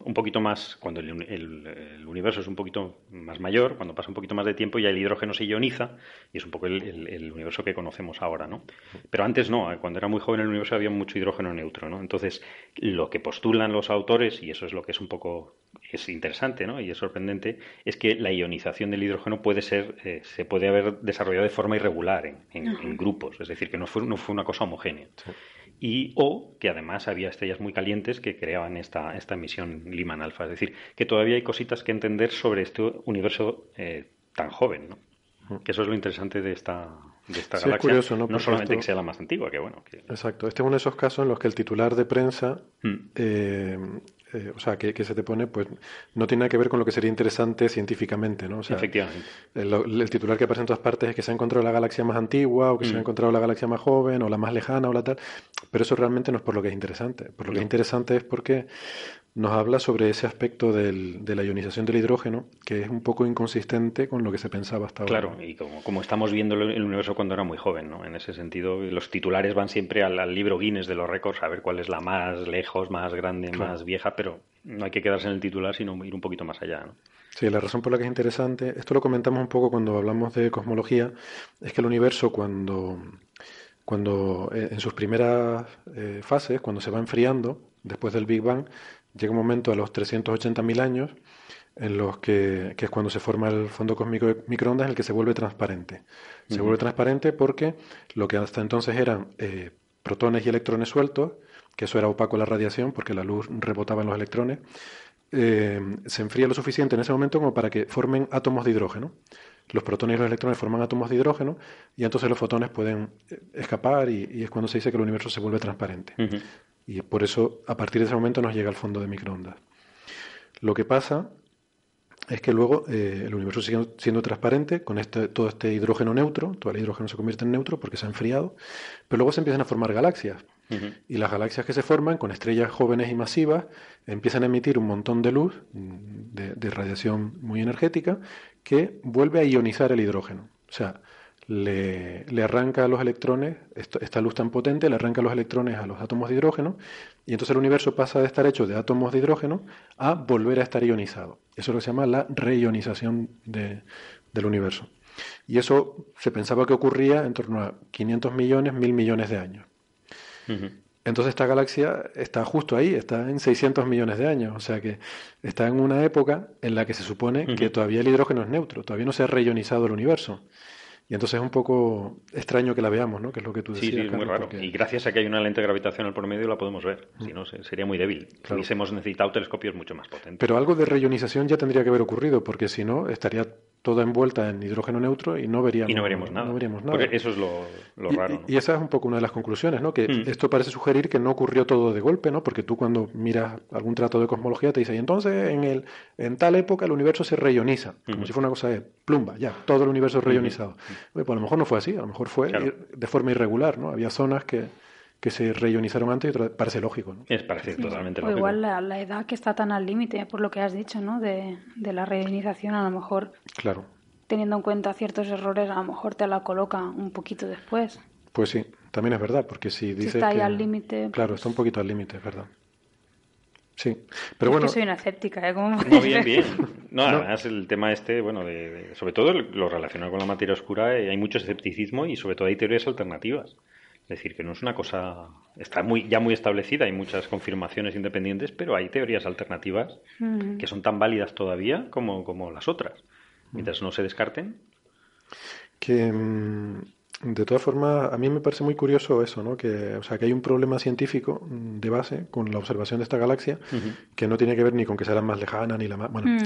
Un poquito más, cuando el, universo es un poquito más mayor, cuando pasa un poquito más de tiempo, ya el hidrógeno se ioniza y es un poco el, universo que conocemos ahora, ¿no? Pero antes no, cuando era muy joven el universo había mucho hidrógeno neutro, ¿no? Entonces, lo que postulan los autores, y eso es lo que es un poco es interesante, ¿no? Y es sorprendente, es que la ionización del hidrógeno puede ser, eh, se puede haber desarrollado de forma irregular en, grupos, es decir, que no fue, no fue una cosa homogénea y o que además había estrellas muy calientes que creaban esta, esta emisión Lyman alfa. Es decir, que todavía hay cositas que entender sobre este universo eh, tan joven, ¿no? Que eso es lo interesante de esta, de esta galaxia. curioso, ¿no? no solamente que sea la más antigua, que bueno. Exacto. Este es uno de esos casos en los que el titular de prensa mm. eh, eh, o sea, que, se te pone, pues no tiene nada que ver con lo que sería interesante científicamente, ¿no? O sea, Efectivamente. El, titular que aparece en todas partes es que se ha encontrado la galaxia más antigua, o que se ha mm. encontrado la galaxia más joven, o la más lejana, o la tal, pero eso realmente no es por lo que es interesante. Por lo que es interesante es porque nos habla sobre ese aspecto del, de la ionización del hidrógeno, que es un poco inconsistente con lo que se pensaba hasta ahora. Claro, y como, como, estamos viendo el universo cuando era muy joven, ¿no? En ese sentido, los titulares van siempre al, libro Guinness de los récords a ver cuál es la más lejos, más grande, más vieja, pero no hay que quedarse en el titular, sino ir un poquito más allá, ¿no? Sí, la razón por la que es interesante, esto lo comentamos un poco cuando hablamos de cosmología, es que el universo cuando, cuando eh, en sus primeras eh, fases, cuando se va enfriando, después del Big Bang, llega un momento a los 380.000 años en los que, que, es cuando se forma el fondo cósmico de microondas en el que se vuelve transparente. Se vuelve transparente porque lo que hasta entonces eran eh, protones y electrones sueltos, que eso era opaco a la radiación porque la luz rebotaba en los electrones, eh, se enfría lo suficiente en ese momento como para que formen átomos de hidrógeno. Los protones y los electrones forman átomos de hidrógeno y entonces los fotones pueden eh, escapar y, es cuando se dice que el universo se vuelve transparente. Y por eso, a partir de ese momento, nos llega al fondo de microondas. Lo que pasa es que luego eh, el universo sigue siendo transparente con este, todo este hidrógeno neutro, todo el hidrógeno se convierte en neutro porque se ha enfriado, pero luego se empiezan a formar galaxias. Y las galaxias que se forman con estrellas jóvenes y masivas empiezan a emitir un montón de luz, de, radiación muy energética, que vuelve a ionizar el hidrógeno. O sea, le, le arranca los electrones, esta luz tan potente, le arranca los electrones a los átomos de hidrógeno, y entonces el universo pasa de estar hecho de átomos de hidrógeno a volver a estar ionizado. Eso es lo que se llama la reionización de, del universo. Y eso se pensaba que ocurría en torno a 500 millones, 1000 millones de años. Entonces esta galaxia está justo ahí, está en 600 millones de años, o sea que está en una época en la que se supone que todavía el hidrógeno es neutro, todavía no se ha reionizado el universo. Y entonces es un poco extraño que la veamos, ¿no? Que es lo que tú decías. Sí, sí, muy raro. Y gracias a que hay una lente gravitacional por medio la podemos ver. Mm. Si no, sería muy débil. Claro. hemos necesitado telescopios mucho más potentes. Pero algo de reionización ya tendría que haber ocurrido, porque si no, estaría toda envuelta en hidrógeno neutro y no veríamos, y no veríamos nada. No veríamos nada. eso es lo, raro. Y, esa es un poco una de las conclusiones, ¿no? Que mm. esto parece sugerir que no ocurrió todo de golpe, ¿no? Porque tú cuando miras algún trato de cosmología te dice, y entonces en, el, en tal época el universo se reioniza, como si fuera una cosa de plumba, ya, todo el universo reionizado. Pues a lo mejor no fue así, a lo mejor fue de forma irregular, ¿no? Había zonas que, que se reionizaron antes y otras, parece lógico, ¿no? Es parece totalmente lógico. O igual la, edad que está tan al límite, por lo que has dicho, ¿no? De, de la reionización, a lo mejor. Claro. Teniendo en cuenta ciertos errores, a lo mejor te la coloca un poquito después. Pues sí, también es verdad, porque si dice. Si está ahí al límite. Claro, pues está un poquito al límite, es verdad. Sí, pero bueno. Que soy una escéptica, ¿eh? ¿Cómo no, [laughs] bien, bien. No, además el tema este, bueno, de, sobre todo lo relacionado con la materia oscura, eh, hay mucho escepticismo y sobre todo hay teorías alternativas. Es decir, que no es una cosa. Está muy, ya muy establecida, hay muchas confirmaciones independientes, pero hay teorías alternativas mm. que son tan válidas todavía como, como las otras. Mientras no se descarten. Que. Mm, de todas formas, a mí me parece muy curioso eso, ¿no? Que, o sea, que hay un problema científico mm, de base con la observación de esta galaxia que no tiene que ver ni con que sea la más lejana ni la más... Bueno.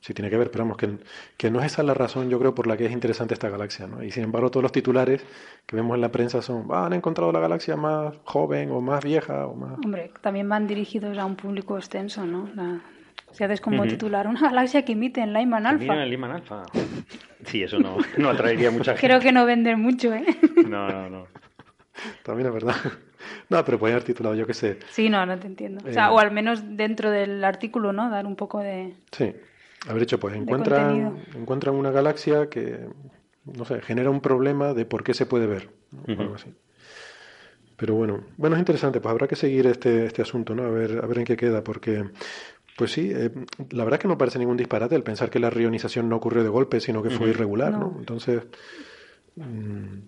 Sí tiene que ver, pero vamos, que, que, no es esa la razón, yo creo, por la que es interesante esta galaxia, ¿no? Y sin embargo, todos los titulares que vemos en la prensa son, ah, han encontrado la galaxia más joven o más vieja o más... Hombre, también van dirigidos a un público extenso, ¿no? Si haces como titular una galaxia que emite en Lyman Alpha. en Lyman Alpha. Sí, eso no, no atraería mucha [laughs] gente. Creo que no venden mucho, ¿eh? No, no, no. También es verdad. No, pero puede haber titulado, yo qué sé. Sí, no, no te entiendo. O, sea, eh, o al menos dentro del artículo, ¿no? Dar un poco de. Sí. Haber hecho, pues encuentran, encuentran una galaxia que, no sé, genera un problema de por qué se puede ver. algo así. Pero bueno, bueno, es interesante, pues habrá que seguir este, este asunto, ¿no? A ver, a ver en qué queda, porque pues sí, eh, la verdad es que no parece ningún disparate el pensar que la rionización no ocurrió de golpe, sino que fue irregular, ¿no? Entonces, mm,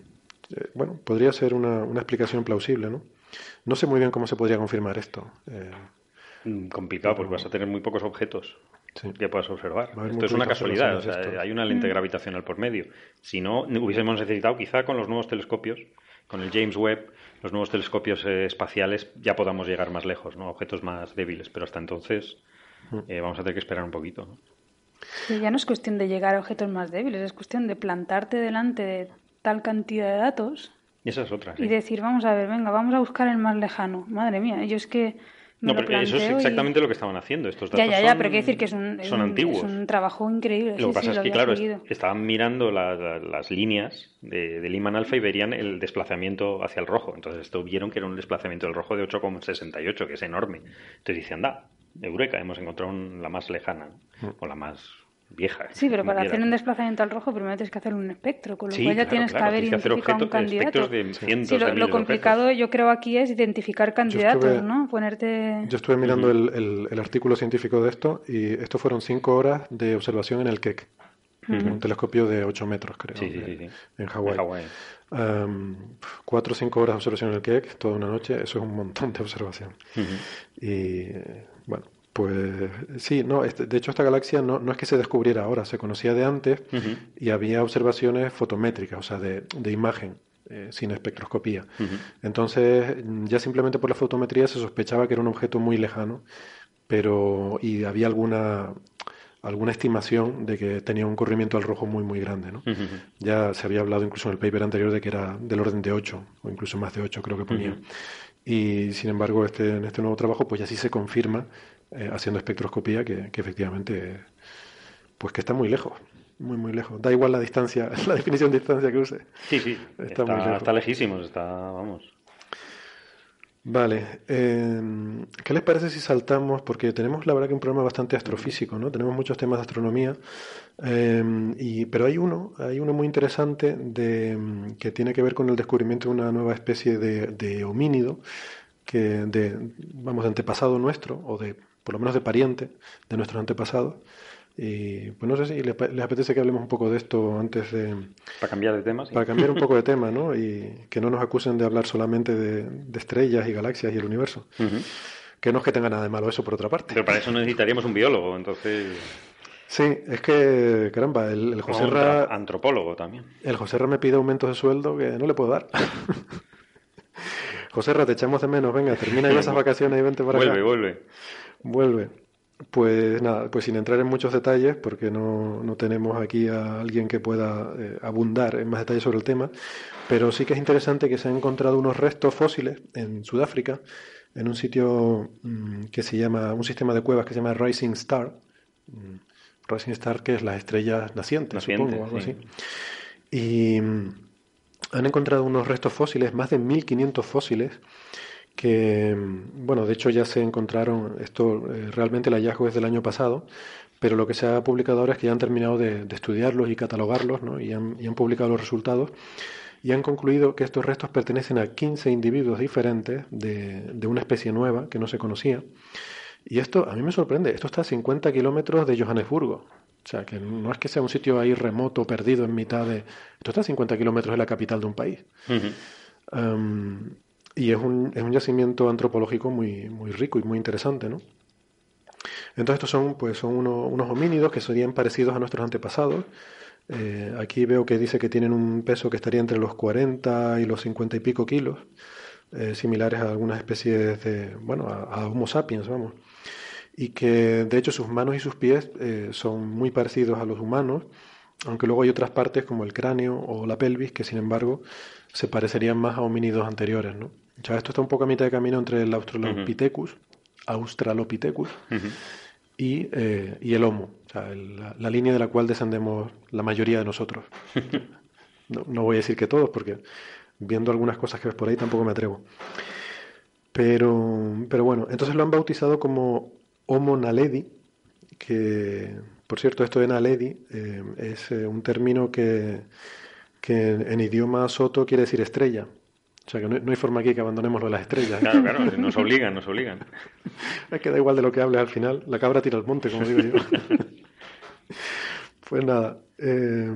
eh, bueno, podría ser una, explicación plausible, ¿no? No sé muy bien cómo se podría confirmar esto. Eh, mm, complicado, porque vas a tener muy pocos objetos que puedas observar. Esto es una casualidad, o sea, hay una lente mm. gravitacional por medio. Si no, hubiésemos necesitado quizá con los nuevos telescopios, con el James Webb, los nuevos telescopios espaciales, ya podamos llegar más lejos, ¿no? Objetos más débiles, pero hasta entonces eh, vamos a tener que esperar un poquito. ya no es cuestión de llegar a objetos más débiles, es cuestión de plantarte delante de tal cantidad de datos. Y esa es otra. Y decir, vamos a ver, venga, vamos a buscar el más lejano. Madre mía, yo es que. No, pero eso es exactamente lo que estaban haciendo. Estos datos ya, ya, ya, pero quiere decir que es un, son antiguos. Es un trabajo increíble. Lo que pasa es que, claro, estaban mirando las líneas de, de Lyman Alpha y verían el desplazamiento hacia el rojo. Entonces, esto vieron que era un desplazamiento del rojo de 8,68, que es enorme. Entonces, dice, anda, Eureka, hemos encontrado la más lejana mm. o la más vieja. Sí, pero para hacer un desplazamiento al rojo primero tienes que hacer un espectro, con lo cual ya tienes que haber identificado un candidato. sí, lo, complicado yo creo aquí es identificar candidatos, ¿no? Ponerte... Yo estuve mirando el, artículo científico de esto y esto fueron cinco horas de observación en el Keck. Un telescopio de 8 metros, creo, en Hawái. cuatro o cinco horas de observación en el Keck, toda una noche, eso es un montón de observación. Y bueno, pues sí, no, este, de hecho esta galaxia no, no, es que se descubriera ahora, se conocía de antes y había observaciones fotométricas, o sea, de, de imagen. Eh, sin espectroscopía. Entonces, ya simplemente por la fotometría se sospechaba que era un objeto muy lejano, pero y había alguna alguna estimación de que tenía un corrimiento al rojo muy muy grande. ¿no? Ya se había hablado incluso en el paper anterior de que era del orden de 8 o incluso más de 8 creo que ponía. Y sin embargo, este, en este nuevo trabajo, pues ya sí se confirma, eh, haciendo espectroscopía, que, efectivamente, pues que está muy lejos, muy, muy lejos. Da igual la distancia, [laughs] la definición de distancia que use. Sí, sí, está, muy lejos. Está lejísimos, está, vamos. Vale, em, ¿qué les parece si saltamos? Porque tenemos la verdad que un problema bastante astrofísico, ¿no? Tenemos muchos temas de astronomía, em, y, pero hay uno, hay uno muy interesante de, que tiene que ver con el descubrimiento de una nueva especie de, de homínido, que de, vamos, de antepasado nuestro, o de, por lo menos de pariente de nuestros antepasados, y pues no sé si les, apetece que hablemos un poco de esto antes de... Para cambiar de tema, Para cambiar un poco de [laughs] tema, ¿no? Y que no nos acusen de hablar solamente de, estrellas y galaxias y el universo. Que no es que tenga nada de malo eso, por otra parte. Pero para eso necesitaríamos un biólogo, entonces... Sí, es que, caramba, el, el José Ra... Antropólogo también. El José Ra me pide aumentos de sueldo que no le puedo dar. [laughs] José Ra, te echamos de menos, venga, termina ya esas [laughs] vacaciones y vente para acá. Vuelve, vuelve. Vuelve. Pues nada, pues sin entrar en muchos detalles, porque no, no tenemos aquí a alguien que pueda eh, abundar en más detalles sobre el tema, pero sí que es interesante que se han encontrado unos restos fósiles en Sudáfrica, en un sitio mm, que se llama, un sistema de cuevas que se llama Rising Star. Mm, Rising Star, que es las estrellas nacientes, supongo, algo así. Y mm, han encontrado unos restos fósiles, más de 1500 fósiles, que, bueno, de hecho ya se encontraron, esto eh, realmente el hallazgo es del año pasado, pero lo que se ha publicado ahora es que ya han terminado de, estudiarlos y catalogarlos, ¿no? y, han, publicado los resultados, y han concluido que estos restos pertenecen a 15 individuos diferentes de, de una especie nueva que no se conocía. Y esto a mí me sorprende, esto está a 50 kilómetros de Johannesburgo. O sea, que no es que sea un sitio ahí remoto, perdido en mitad de... Esto está a 50 kilómetros de la capital de un país. Y es un, es un yacimiento antropológico muy, muy rico y muy interesante, ¿no? Entonces estos son, pues, son unos homínidos que serían parecidos a nuestros antepasados, Eh, aquí veo que dice que tienen un peso que estaría entre los 40 y los 50 y pico kilos, eh, similares a algunas especies de, bueno, a, Homo sapiens, vamos. Y que de hecho sus manos y sus pies eh, son muy parecidos a los humanos, aunque luego hay otras partes como el cráneo o la pelvis que sin embargo se parecerían más a homínidos anteriores, ¿no? O esto está un poco a mitad de camino entre el Australopithecus, Australopithecus y, y el Homo la, línea de la cual descendemos la mayoría de nosotros. [laughs] No, voy a decir que todos, porque viendo algunas cosas que ves por ahí tampoco me atrevo. Pero, pero bueno, entonces lo han bautizado como Homo naledi, que por cierto esto de naledi eh, es eh, un término que, que en idioma soto quiere decir estrella. O sea que no, hay forma aquí que abandonemos lo de las estrellas. Claro, claro, [laughs] nos obligan, nos obligan. es que da igual de lo que hables al final, la cabra tira al monte, como digo yo. [laughs] pues nada. Eh,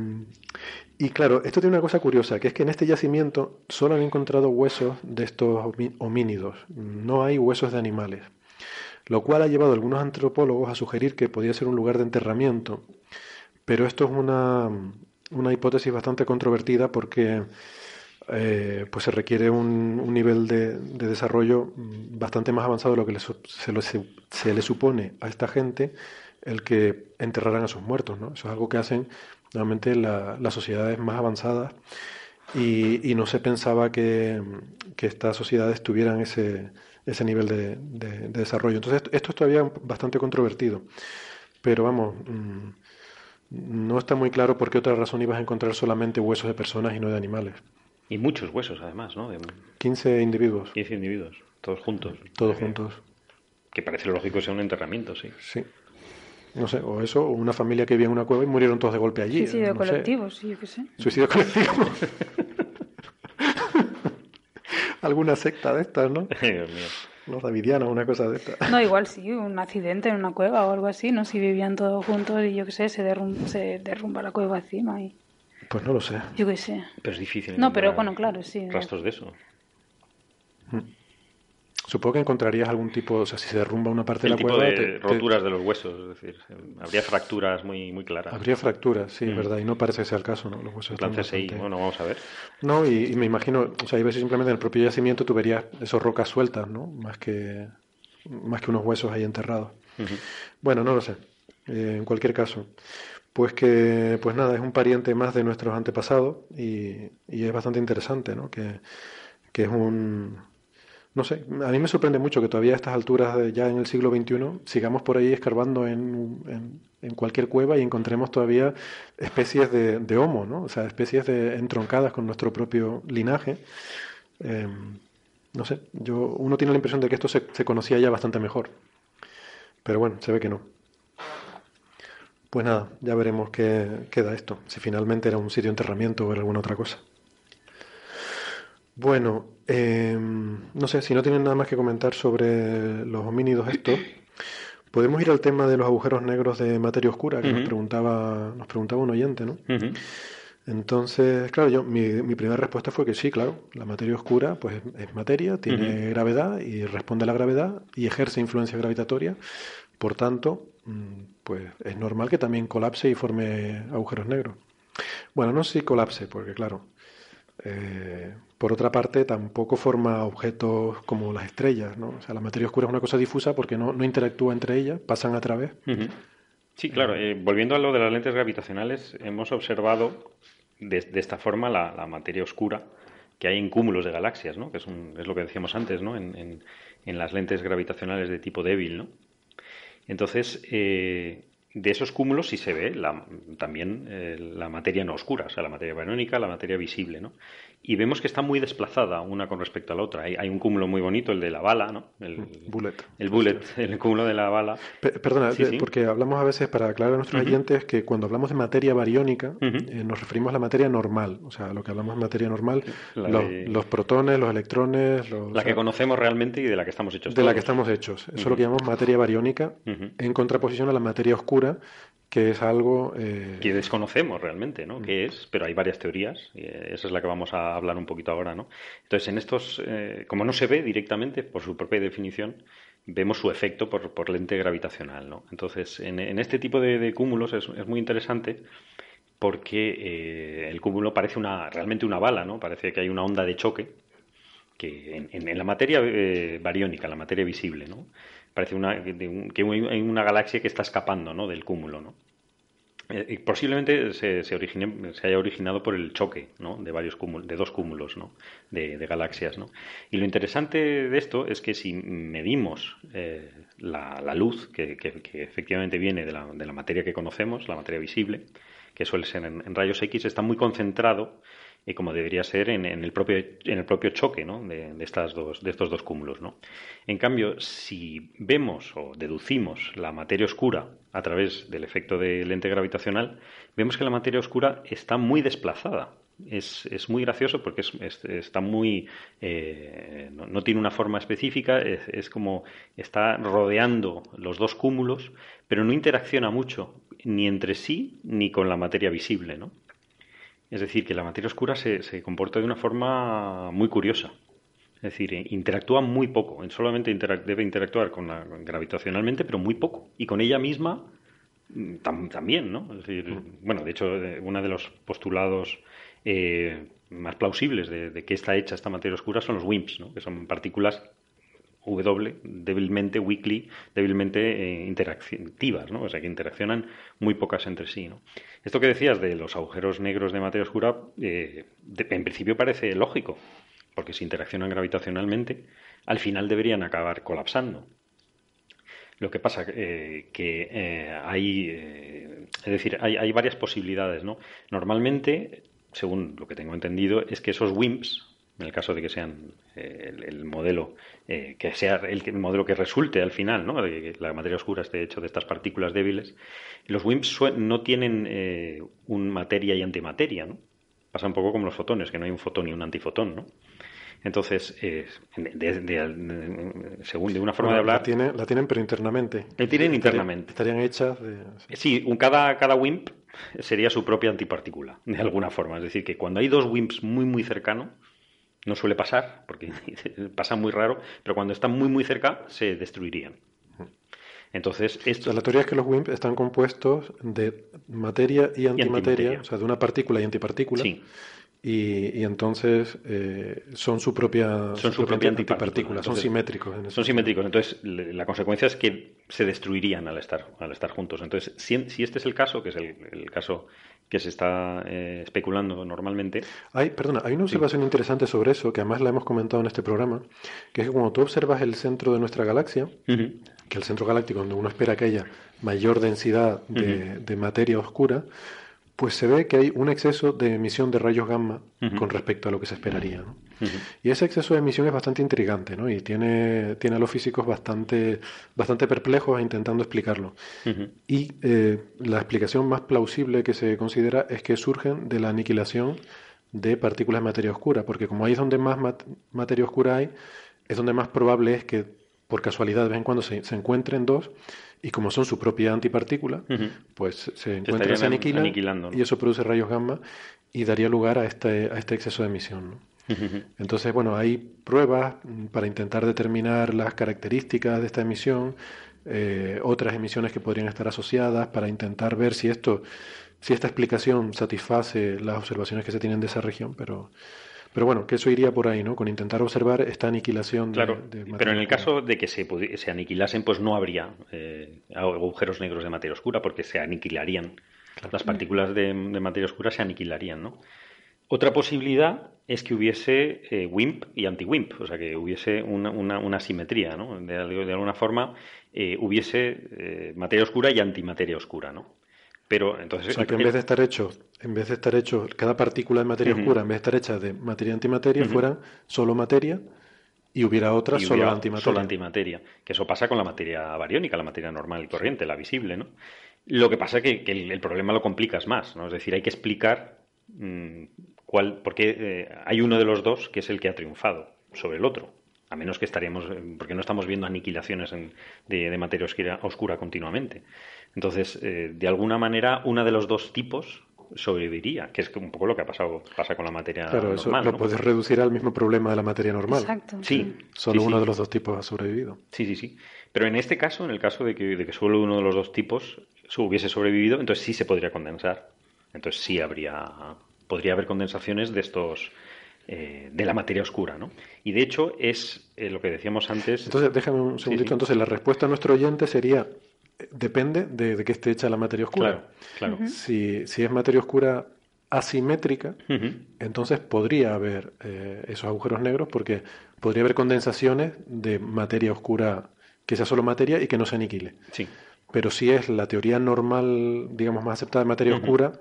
y claro, esto tiene una cosa curiosa, que es que en este yacimiento solo han encontrado huesos de estos homínidos, no hay huesos de animales, lo cual ha llevado a algunos antropólogos a sugerir que podía ser un lugar de enterramiento, pero esto es una, una hipótesis bastante controvertida porque eh, pues se requiere un, nivel de, desarrollo bastante más avanzado de lo que se, le supone a esta gente el que enterraran a sus muertos. ¿no? Eso es algo que hacen normalmente las sociedades más avanzadas y, no se pensaba que, estas sociedades tuvieran ese, ese nivel de, desarrollo. Entonces esto, es todavía bastante controvertido, pero vamos, mm, no está muy claro por qué otra razón ibas a encontrar solamente huesos de personas y no de animales. Y muchos huesos, además, ¿no? De... 15 individuos. 15 individuos, todos juntos. Todos juntos. Que parece lógico que sea un enterramiento, sí. Sí. No sé, o eso, o una familia que vivía en una cueva y murieron todos de golpe allí. Suicidio colectivo, sí, yo qué sé. Suicidio colectivo. [laughs] Alguna secta de estas, ¿no? [laughs] Dios mío. Los davidianos, una cosa de estas. No, igual sí, un accidente en una cueva o algo así, ¿no? Si vivían todos juntos y yo qué sé, se, se derrumba la cueva encima y... Pues no lo sé. Yo qué sé. Pero es difícil. No, pero bueno, claro, sí. Rastros de eso. Mm. Supongo que encontrarías algún tipo, o sea, si se derrumba una parte de la tipo De roturas de los huesos, es decir, habría fracturas muy, muy claras. Habría fracturas, sí, mm. verdad, y no parece que sea el caso, ¿no? Los huesos están bastante... bueno, vamos a ver. No, y, me imagino, o sea, hay veces simplemente en el propio yacimiento tú verías esos rocas sueltas, ¿no? Más que, más que unos huesos ahí enterrados. Bueno, no lo sé. Eh, en cualquier caso, pues que, pues nada, es un pariente más de nuestros antepasados y, es bastante interesante, ¿no? Que, es un... No sé, a mí me sorprende mucho que todavía a estas alturas, ya en el siglo XXI, sigamos por ahí escarbando en, en, cualquier cueva y encontremos todavía especies de, de, homo, ¿no? O sea, especies de, entroncadas con nuestro propio linaje. Em, no sé, yo, uno tiene la impresión de que esto se conocía ya bastante mejor. Pero bueno, se ve que no. Pues nada, ya veremos qué queda esto, si finalmente era un sitio de enterramiento o era alguna otra cosa. Bueno, em, no sé, si no tienen nada más que comentar sobre los homínidos estos, [clears throat] podemos ir al tema de los agujeros negros de materia oscura, que nos, preguntaba, nos preguntaba un oyente, ¿no? Entonces, claro, yo mi, mi, primera respuesta fue que sí, claro, la materia oscura pues es materia, tiene gravedad y responde a la gravedad y ejerce influencia gravitatoria, por tanto, mm, pues es normal que también colapse y forme agujeros negros. Bueno, no sé si colapse, porque claro, eh, por otra parte tampoco forma objetos como las estrellas, ¿no? O sea, la materia oscura es una cosa difusa porque no, interactúa entre ellas, pasan a través. Sí, claro. Eh, volviendo a lo de las lentes gravitacionales, hemos observado de, esta forma la, materia oscura que hay en cúmulos de galaxias, ¿no? Que es, es lo que decíamos antes, ¿no? En, en las lentes gravitacionales de tipo débil, ¿no? Entonces, eh, de esos cúmulos sí se ve también eh, la materia no oscura, o sea, la materia barónica, la materia visible, ¿no? Y vemos que está muy desplazada una con respecto a la otra. Hay, un cúmulo muy bonito, el de la bala, ¿no? El bullet. El bullet, el cúmulo de la bala. perdona, eh, porque hablamos a veces, para aclarar a nuestros oyentes, que cuando hablamos de materia bariónica, eh, nos referimos a la materia normal. O sea, lo que hablamos de materia normal, los, protones, los electrones... la que conocemos realmente y de la que estamos hechos. De la que estamos hechos. Eso es lo que llamamos materia bariónica, en contraposición a la materia oscura, que es algo... Eh, que desconocemos realmente, ¿no? ¿Qué es? Pero hay varias teorías, y esa es la que vamos a hablar un poquito ahora, ¿no? Entonces, en estos, eh, como no se ve directamente, por su propia definición, vemos su efecto por, lente gravitacional, ¿no? Entonces, en, este tipo de, cúmulos es, muy interesante porque eh, el cúmulo parece una, realmente una bala, ¿no? Parece que hay una onda de choque que en, la materia eh, bariónica, la materia visible, ¿no? Parece una, que hay una galaxia que está escapando, ¿no? Del cúmulo, ¿no? Eh, posiblemente se, se, haya originado por el choque de varios de dos cúmulos de, galaxias. ¿no? Y lo interesante de esto es que si medimos eh, la, luz que, efectivamente viene de la, de la, materia que conocemos, la materia visible, que suele ser en rayos X, está muy concentrado y como debería ser en, el, propio, en el propio choque de, estas dos, de estos dos cúmulos. ¿no? En cambio, si vemos o deducimos la materia oscura a través del efecto de lente gravitacional, vemos que la materia oscura está muy desplazada. Es, muy gracioso porque está muy eh, no, tiene una forma específica es, es, como está rodeando los dos cúmulos pero no interacciona mucho ni entre sí ni con la materia visible ¿no? Es decir, que la materia oscura se, se comporta de una forma muy curiosa. Es decir, eh, interactúa muy poco. Solamente debe interactuar con la, gravitacionalmente, pero muy poco. Y con ella misma mm, también, ¿no? Es decir, bueno, de hecho, eh, uno de los postulados eh, más plausibles de, de, que está hecha esta materia oscura son los WIMPs, ¿no? que son partículas W débilmente, weakly, débilmente eh, interactivas, ¿no? O sea, que interaccionan muy pocas entre sí, ¿no? Esto que decías de los agujeros negros de materia oscura, eh, en principio parece lógico, porque si interaccionan gravitacionalmente, al final deberían acabar colapsando. Lo que pasa eh, que eh, hay, es decir, hay, hay varias posibilidades, ¿no? Normalmente, según lo que tengo entendido, es que esos WIMPs, en el caso de que sean eh, el, modelo eh, que sea el, modelo que resulte al final, ¿no? de que la materia oscura esté hecho de estas partículas débiles, los WIMPs no tienen eh, un materia y antimateria, ¿no? Pasa un poco como los fotones, que no hay un fotón y un antifotón, ¿no? Entonces, según de una forma de hablar... La, tienen, pero internamente. La tienen internamente. Estarían, hechas de... Sí, un, cada, cada WIMP sería su propia antipartícula, de alguna forma. Es decir, que cuando hay dos WIMPs muy, muy cercanos, no suele pasar, porque [laughs] pasa muy raro, pero cuando están muy muy cerca se destruirían. Entonces, esto... la teoría es que los WIMP están compuestos de materia y antimateria, o sea, de una partícula y antipartícula. Sí. Y, entonces eh, son su propia, son su, propia, antipartícula, son simétricos. son simétricos, entonces la consecuencia es que se destruirían al estar, al estar juntos. Entonces, si, si este es el caso, que es el caso que se está eh, especulando normalmente. Hay, perdona, hay una observación interesante sobre eso, que además la hemos comentado en este programa, que es que cuando tú observas el centro de nuestra galaxia, que el centro galáctico donde uno espera que haya mayor densidad de materia oscura, pues se ve que hay un exceso de emisión de rayos gamma con respecto a lo que se esperaría. Y ese exceso de emisión es bastante intrigante ¿no? y tiene, tiene a los físicos bastante, bastante perplejos intentando explicarlo. Y eh, la explicación más plausible que se considera es que surgen de la aniquilación de partículas de materia oscura, porque como ahí es donde más materia oscura hay, es donde más probable es que por casualidad de vez en cuando se, se encuentren dos y como son su propia antipartícula, pues se encuentran, se aniquilan y eso produce rayos gamma y daría lugar a este, a este exceso de emisión. Entonces, bueno, hay pruebas para intentar determinar las características de esta emisión, eh, otras emisiones que podrían estar asociadas, para intentar ver si esto, si esta explicación satisface las observaciones que se tienen de esa región, pero pero bueno, que eso iría por ahí, ¿no? Con intentar observar esta aniquilación de, claro, Pero en el caso de que se, se aniquilasen, pues no habría eh, agujeros negros de materia oscura, porque se aniquilarían. Las partículas de, materia oscura se aniquilarían, ¿no? Otra posibilidad es que hubiese eh, WIMP y anti-WIMP, o sea, que hubiese una, una, simetría, ¿no? De, de alguna forma eh, hubiese materia oscura y antimateria oscura, ¿no? Pero entonces. O sea, que en vez de estar hecho, en vez de estar hecho, cada partícula de materia oscura, en vez de estar hecha de materia antimateria, fuera solo materia y hubiera otra solo antimateria. Solo antimateria. Que eso pasa con la materia bariónica, la materia normal y corriente, la visible, ¿no? Lo que pasa es que, el, problema lo complicas más, ¿no? Es decir, hay que explicar mmm, cuál, porque eh, hay uno de los dos que es el que ha triunfado sobre el otro. A menos que estaríamos, porque no estamos viendo aniquilaciones de, materia oscura continuamente. Entonces, eh, de alguna manera, una de los dos tipos sobreviviría, que es un poco lo que ha pasado pasa con la materia claro, normal. Claro, eso lo puedes reducir al mismo problema de la materia normal. Exacto. Sí. Solo uno de los dos tipos ha sobrevivido. Sí, sí, sí. Pero en este caso, en el caso de que, de que solo uno de los dos tipos hubiese sobrevivido, entonces sí se podría condensar. Entonces sí habría, podría haber condensaciones de estos, eh, de la materia oscura, ¿no? Y de hecho es eh, lo que decíamos antes. Entonces, déjame un segundito. Entonces, la respuesta a nuestro oyente sería: depende de, de qué esté hecha la materia oscura. Claro, claro. si, si es materia oscura asimétrica, entonces podría haber eh, esos agujeros negros porque podría haber condensaciones de materia oscura que sea solo materia y que no se aniquile. Sí. Pero si es la teoría normal, digamos, más aceptada de materia oscura,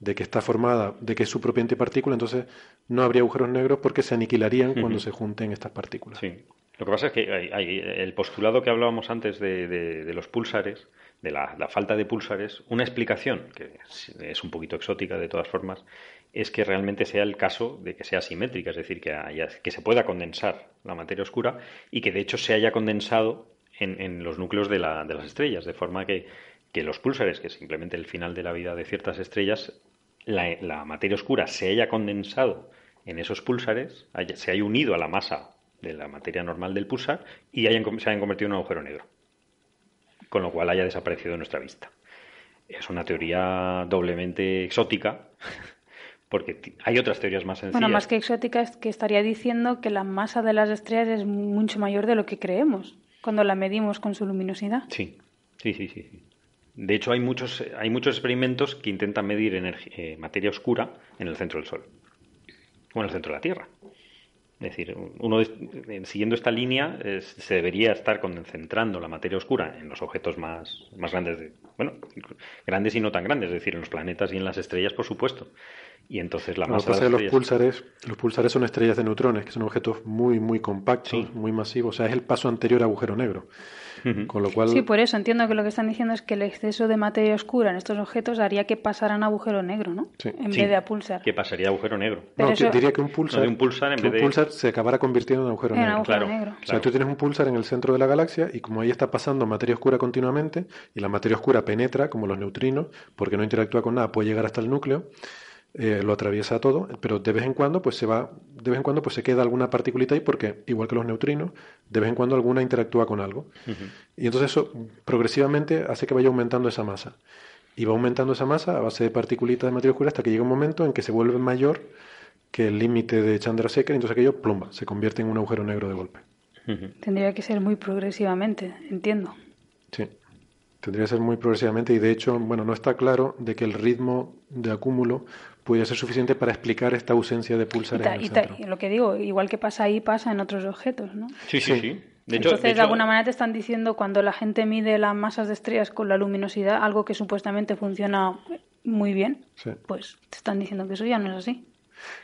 de que está formada, de que es su propia antipartícula, entonces no habría agujeros negros porque se aniquilarían cuando se junten estas partículas. Sí. Lo que pasa es que el postulado que hablábamos antes de, los pulsares, de la, falta de pulsares, una explicación, que es, un poquito exótica de todas formas, es que realmente sea el caso de que sea simétrica, es decir, que, que se pueda condensar la materia oscura y que de hecho se haya condensado en, los núcleos de, las estrellas, de forma que, los pulsares, que es simplemente el final de la vida de ciertas estrellas, la, materia oscura se haya condensado en esos pulsares, se haya unido a la masa de la materia normal del pulsar y hayan, se hayan convertido en un agujero negro, con lo cual haya desaparecido de nuestra vista. Es una teoría doblemente exótica, [laughs] porque hay otras teorías más sencillas. Bueno, más que exótica es que estaría diciendo que la masa de las estrellas es mucho mayor de lo que creemos cuando la medimos con su luminosidad. Sí, sí, sí, sí. De hecho, hay muchos, hay muchos experimentos que intentan medir eh, materia oscura en el centro del Sol o en el centro de la Tierra. Es decir, uno siguiendo esta línea se debería estar concentrando la materia oscura en los objetos más, más grandes, de, bueno, grandes y no tan grandes, es decir, en los planetas y en las estrellas, por supuesto. Y entonces la masa de, los pulsares, los pulsares son estrellas de neutrones, que son objetos muy, muy compactos, muy masivos. O sea, es el paso anterior a agujero negro. Con lo cual... Sí, por eso entiendo que lo que están diciendo es que el exceso de materia oscura en estos objetos haría que pasaran a agujero negro, ¿no? En vez de a pulsar. Que pasaría a agujero negro. no, diría que un pulsar, un pulsar, en vez pulsar se acabará convirtiendo en agujero, negro. claro, negro. O sea, tú tienes un pulsar en el centro de la galaxia y como ahí está pasando materia oscura continuamente y la materia oscura penetra, como los neutrinos, porque no interactúa con nada, puede llegar hasta el núcleo eh, lo atraviesa todo, pero de vez en cuando pues se va, de vez en cuando pues se queda alguna particulita ahí porque igual que los neutrinos, de vez en cuando alguna interactúa con algo. Y entonces eso progresivamente hace que vaya aumentando esa masa. Y va aumentando esa masa a base de particulitas de materia oscura hasta que llega un momento en que se vuelve mayor que el límite de Chandrasekhar y entonces aquello plumba, se convierte en un agujero negro de golpe. Tendría que ser muy progresivamente, entiendo. Sí. Tendría que ser muy progresivamente y de hecho, bueno, no está claro de que el ritmo de acúmulo puede ser suficiente para explicar esta ausencia de pulsares en el centro. Y lo que digo, igual que pasa ahí, pasa en otros objetos, ¿no? Sí, sí, sí. De Entonces, de, alguna manera te están diciendo cuando la gente mide las masas de estrellas con la luminosidad, algo que supuestamente funciona muy bien, pues te están diciendo que eso ya no es así.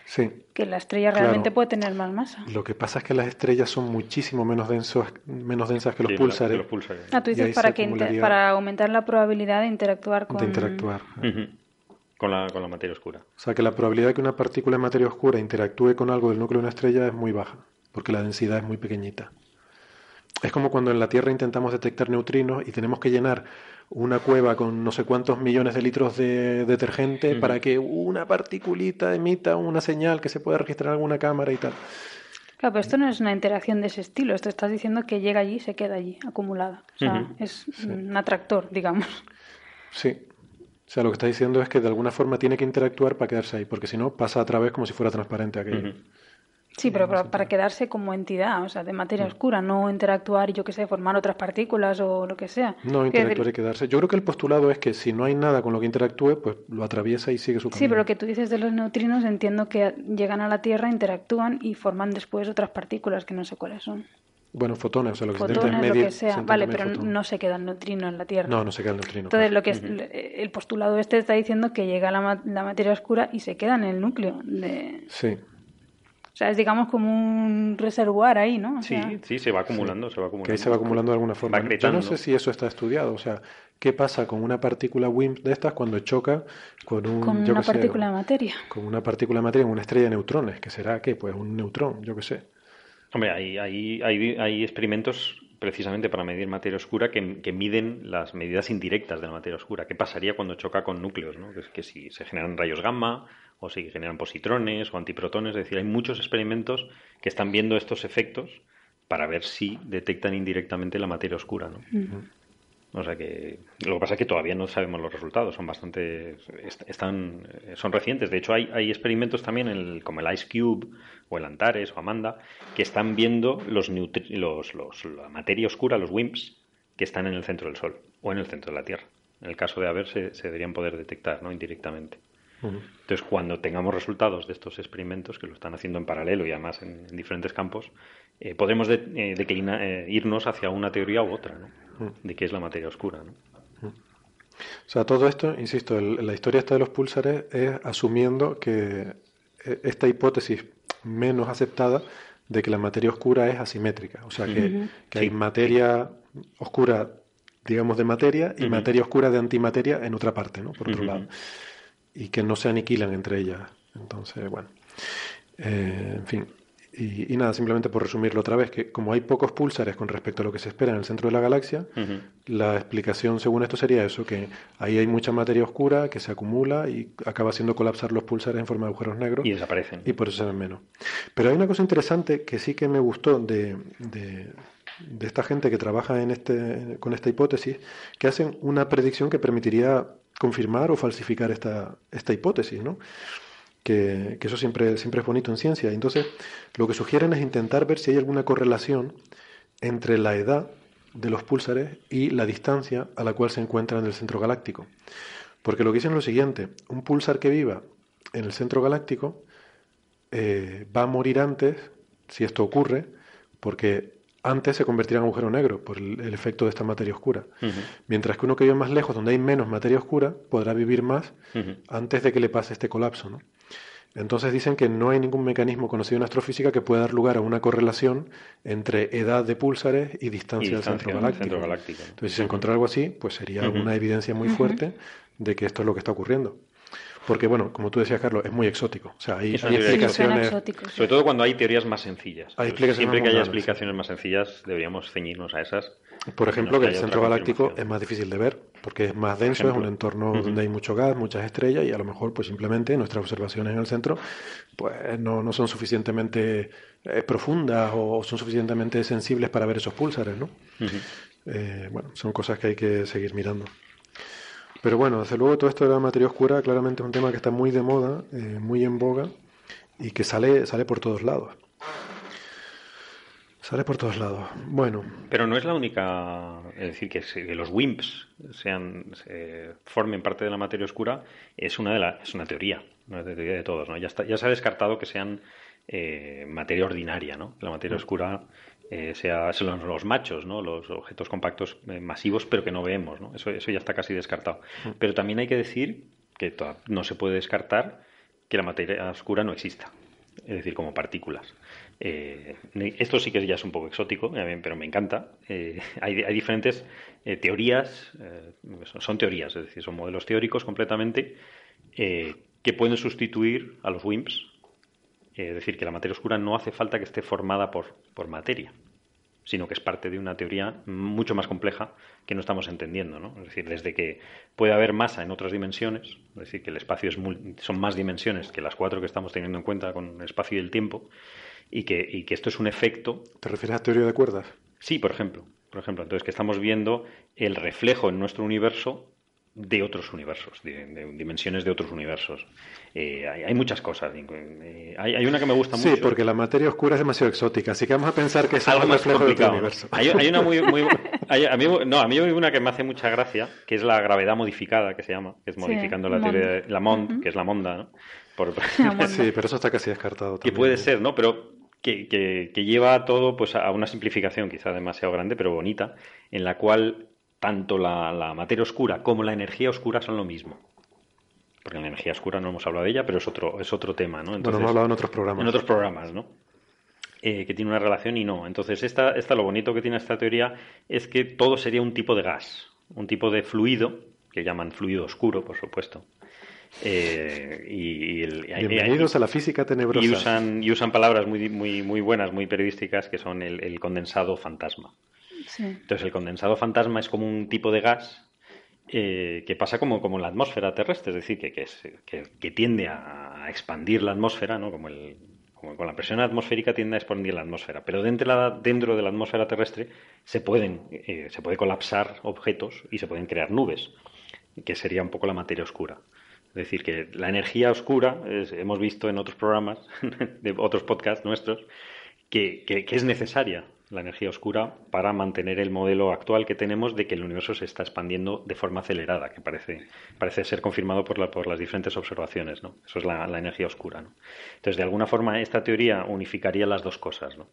Sí. Que la estrella realmente puede tener más masa. Lo que pasa es que las estrellas son muchísimo menos, densos, menos densas que los, pulsares. Ah, tú dices para, que para aumentar la probabilidad de interactuar con... De interactuar. Con la, con la materia oscura. O sea que la probabilidad de que una partícula de materia oscura interactúe con algo del núcleo de una estrella es muy baja, porque la densidad es muy pequeñita. Es como cuando en la Tierra intentamos detectar neutrinos y tenemos que llenar una cueva con no sé cuántos millones de litros de detergente para que una particulita emita una señal que se pueda registrar en alguna cámara y tal. Claro, pero esto no es una interacción de ese estilo. Esto estás diciendo que llega allí y se queda allí, acumulada. O sea, es un atractor, digamos. Sí, o sea, lo que está diciendo es que de alguna forma tiene que interactuar para quedarse ahí, porque si no pasa a través como si fuera transparente aquello. Sí, pero para, quedarse como entidad, o sea, de materia mm. oscura, no interactuar y yo qué sé, formar otras partículas o lo que sea. No, interactuar y quedarse. Yo creo que el postulado es que si no hay nada con lo que interactúe, pues lo atraviesa y sigue su camino. Sí, pero lo que tú dices de los neutrinos entiendo que llegan a la Tierra, interactúan y forman después otras partículas que no sé cuáles son. Bueno, fotones, o sea, lo que fotones, se medir, lo que sea. Vale, pero no se queda el neutrino en la Tierra. No, no se queda el neutrino. Entonces, lo que es, el postulado este está diciendo que llega la, la materia oscura y se queda en el núcleo. De... Sí. O sea, es digamos como un reservoir ahí, ¿no? sí, sí, se va acumulando, se va acumulando. Que ahí se va acumulando de alguna forma. Yo no sé si eso está estudiado, o sea, ¿qué pasa con una partícula WIMP de estas cuando choca con un... Con una partícula de materia. Con una partícula de materia en una estrella de neutrones, que será, ¿qué? Pues un neutrón, yo qué sé. Hombre, hay, hay, hay, experimentos precisamente para medir materia oscura que, miden las medidas indirectas de la materia oscura. ¿Qué pasaría cuando choca con núcleos? ¿no? Que, que si se generan rayos gamma o si generan positrones o antiprotones. Es decir, hay muchos experimentos que están viendo estos efectos para ver si detectan indirectamente la materia oscura. ¿no? O sea que lo que pasa es que todavía no sabemos los resultados, son bastante están son recientes. De hecho hay, hay experimentos también el, como el Ice Cube o el Antares o Amanda que están viendo los, los, los la materia oscura, los WIMPs que están en el centro del Sol o en el centro de la Tierra. En el caso de haber se, deberían poder detectar, ¿no? indirectamente. Entonces, cuando tengamos resultados de estos experimentos, que lo están haciendo en paralelo y además en, diferentes campos, eh, podremos de, eh, eh, irnos hacia una teoría u otra, ¿no? De qué es la materia oscura, ¿no? O sea, todo esto, insisto, la historia esta de los púlsares es asumiendo que esta hipótesis menos aceptada de que la materia oscura es asimétrica, o sea, que, hay materia oscura, digamos, de materia y materia oscura de antimateria en otra parte, ¿no? Por otro lado. Y que no se aniquilan entre ellas. Entonces, bueno, eh, en fin. Y, nada, simplemente por resumirlo otra vez, que como hay pocos púlsares con respecto a lo que se espera en el centro de la galaxia, la explicación según esto sería eso, que ahí hay mucha materia oscura que se acumula y acaba haciendo colapsar los púlsares en forma de agujeros negros. Y desaparecen. Y por eso se ven menos. Pero hay una cosa interesante que sí que me gustó de, de, de esta gente que trabaja en este, con esta hipótesis, que hacen una predicción que permitiría confirmar o falsificar esta, esta hipótesis, ¿no? Que, eso siempre, siempre es bonito en ciencia. Entonces, lo que sugieren es intentar ver si hay alguna correlación entre la edad de los púlsares y la distancia a la cual se encuentran en el centro galáctico. Porque lo que dicen es lo siguiente, un púlsar que viva en el centro galáctico eh, va a morir antes, si esto ocurre, porque antes se convertirá en agujero negro por el, efecto de esta materia oscura. Mientras que uno que vive más lejos, donde hay menos materia oscura, podrá vivir más antes de que le pase este colapso. ¿no? Entonces dicen que no hay ningún mecanismo conocido en astrofísica que pueda dar lugar a una correlación entre edad de púlsares y distancia, del centro galáctico. Entonces, si se encontrara algo así, pues sería una evidencia muy fuerte de que esto es lo que está ocurriendo. Porque, bueno, como tú decías, Carlos, es muy exótico. O sea, hay, explicaciones. Sobre todo cuando hay teorías más sencillas. Siempre que haya explicaciones más sencillas, deberíamos ceñirnos a esas. Por ejemplo, que, el centro galáctico es más difícil de ver, porque es más denso, es un entorno donde hay mucho gas, muchas estrellas, y a lo mejor, pues simplemente nuestras observaciones en el centro pues no, no son suficientemente eh, profundas o son suficientemente sensibles para ver esos púlsares, ¿no? Eh, bueno, son cosas que hay que seguir mirando. Pero bueno, desde luego todo esto de la materia oscura claramente es un tema que está muy de moda, eh, muy en boga y que sale, sale por todos lados. Sale por todos lados. Bueno. Pero no es la única. Es decir, que, los WIMPs sean, formen parte de la materia oscura es una, de la, es una teoría. Una teoría de todos. ¿no? Ya, está, ya se ha descartado que sean eh, materia ordinaria. ¿no? La materia mm. oscura eh, sea, son los machos, ¿no? los objetos compactos eh, masivos, pero que no vemos. ¿no? Eso, eso ya está casi descartado. Mm. Pero también hay que decir que no se puede descartar que la materia oscura no exista, es decir, como partículas. Eh, esto sí que ya es un poco exótico, pero me encanta. hay, hay, diferentes teorías, son teorías, es decir, son modelos teóricos completamente que pueden sustituir a los WIMPs es decir, que la materia oscura no hace falta que esté formada por, por materia, sino que es parte de una teoría mucho más compleja que no estamos entendiendo. ¿no? Es decir, desde que puede haber masa en otras dimensiones, es decir, que el espacio es son más dimensiones que las cuatro que estamos teniendo en cuenta con el espacio y el tiempo, y que, y que esto es un efecto. ¿Te refieres a teoría de cuerdas? Sí, por ejemplo. Por ejemplo, entonces que estamos viendo el reflejo en nuestro universo de otros universos, de, dimensiones de otros universos. Eh, hay, muchas cosas. Eh, hay, una que me gusta mucho. Sí, porque la materia oscura es demasiado exótica, así que vamos a pensar que es algo más reflejo de otro universo. Hay, una muy, [laughs] a mí, no, a mí hay una que me hace mucha gracia, que es la gravedad modificada, que se llama, que es modificando la teoría de la Mond, que es la monda, ¿no? [laughs] sí, pero eso está casi descartado. Que puede ser, ¿no? Pero que, que, que, lleva todo pues, a una simplificación quizá demasiado grande, pero bonita, en la cual tanto la, materia oscura como la energía oscura son lo mismo. Porque la energía oscura no hemos hablado de ella, pero es otro, es otro tema, ¿no? Entonces, hemos hablado en otros programas. En otros programas, ¿no? Eh, que tiene una relación y no. Entonces, esta, esta, lo bonito que tiene esta teoría es que todo sería un tipo de gas, un tipo de fluido, que llaman fluido oscuro, por supuesto. Eh, y, Bienvenidos a la física tenebrosa. Y usan, y usan palabras muy, muy, muy buenas, muy periodísticas, que son el condensado fantasma. Entonces el condensado fantasma es como un tipo de gas eh, que pasa como, como en la atmósfera terrestre, es decir, que, que, tiende a expandir la atmósfera, ¿no? como, el, con la presión atmosférica tiende a expandir la atmósfera, pero dentro de la, dentro de la atmósfera terrestre se pueden eh, se puede colapsar objetos y se pueden crear nubes, que sería un poco la materia oscura. Es decir, que la energía oscura, hemos visto en otros programas, [laughs] de otros podcasts nuestros, que, es necesaria la energía oscura para mantener el modelo actual que tenemos de que el universo se está expandiendo de forma acelerada, que parece, parece ser confirmado por, la, por las diferentes observaciones. ¿no? Eso es la, energía oscura. ¿no? Entonces, de alguna forma, esta teoría unificaría las dos cosas, ¿no?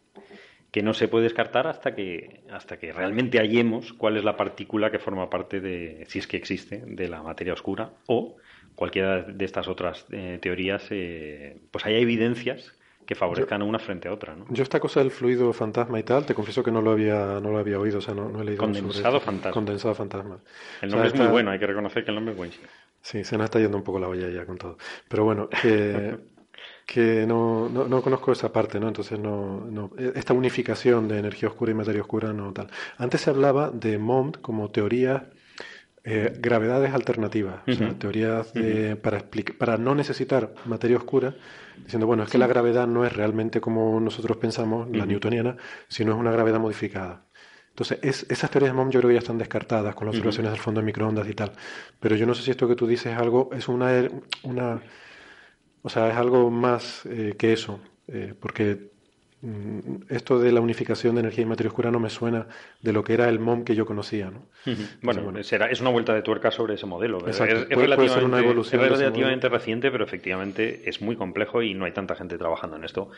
que no se puede descartar hasta que, hasta que realmente hallemos cuál es la partícula que forma parte de, si es que existe, de la materia oscura o cualquiera de estas otras eh, teorías, eh, pues hay evidencias que favorezcan una frente a otra. ¿no? Yo esta cosa del fluido fantasma y tal, te confieso que no lo había, no lo había oído, o sea, no, he leído Condensado fantasma. Condensado fantasma. El nombre es muy bueno, hay que reconocer que el nombre es buenísimo. Sí, se nos está yendo un poco la olla ya con todo. Pero bueno, que, [laughs] que no, no, conozco esa parte, ¿no? Entonces no, no, esta unificación de energía oscura y materia oscura no tal. Antes se hablaba de MOND como teoría eh, gravedades alternativas, o sea, teorías para, para no necesitar materia oscura, diciendo, bueno, es que la gravedad no es realmente como nosotros pensamos, la newtoniana, sino es una gravedad modificada. Entonces, es, esas teorías de MOM yo creo que ya están descartadas con las observaciones del fondo de microondas y tal. Pero yo no sé si esto que tú dices es algo, es una, una o sea, es algo más eh, que eso, eh, porque esto de la unificación de energía y materia oscura no me suena de lo que era el MOM que yo conocía. ¿no? bueno, es una vuelta de tuerca sobre ese modelo. Es, relativamente, una evolución es relativamente reciente, pero efectivamente es muy complejo y no hay tanta gente trabajando en esto.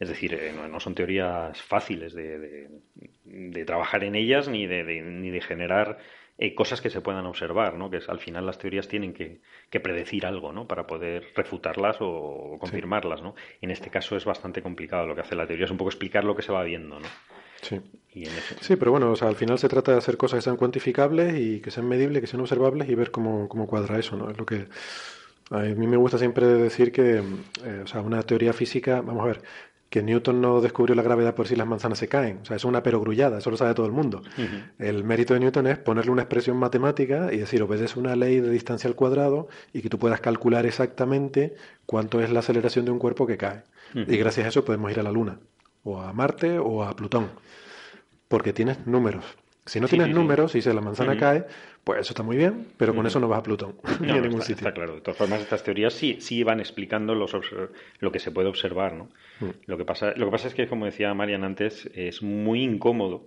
Es decir, eh, no, son teorías fáciles de, de, trabajar en ellas ni de, ni de generar eh, cosas que se puedan observar, ¿no? Que al final las teorías tienen que, predecir algo, ¿no? Para poder refutarlas o, confirmarlas, ¿no? En este caso es bastante complicado lo que hace la teoría, es un poco explicar lo que se va viendo, ¿no? Sí. Sí, pero bueno, o sea, al final se trata de hacer cosas que sean cuantificables y que sean medibles, que sean observables y ver cómo, cómo cuadra eso, ¿no? Es lo que a mí me gusta siempre decir que, eh, o sea, una teoría física, vamos a ver, que Newton no descubrió la gravedad por si las manzanas se caen. O sea, es una perogrullada, eso lo sabe todo el mundo. El mérito de Newton es ponerle una expresión matemática y decir, obedece una ley de distancia al cuadrado y que tú puedas calcular exactamente cuánto es la aceleración de un cuerpo que cae. Y gracias a eso podemos ir a la Luna, o a Marte, o a Plutón, porque tienes números. Si no tienes números y si la manzana cae, pues eso está muy bien, pero con eso no vas a Plutón [laughs] ni a ningún sitio. Está claro. De todas formas, estas teorías sí, sí van explicando los, lo que se puede observar. ¿no? Mm. Lo, que pasa, lo que pasa es que, como decía Marian antes, es muy incómodo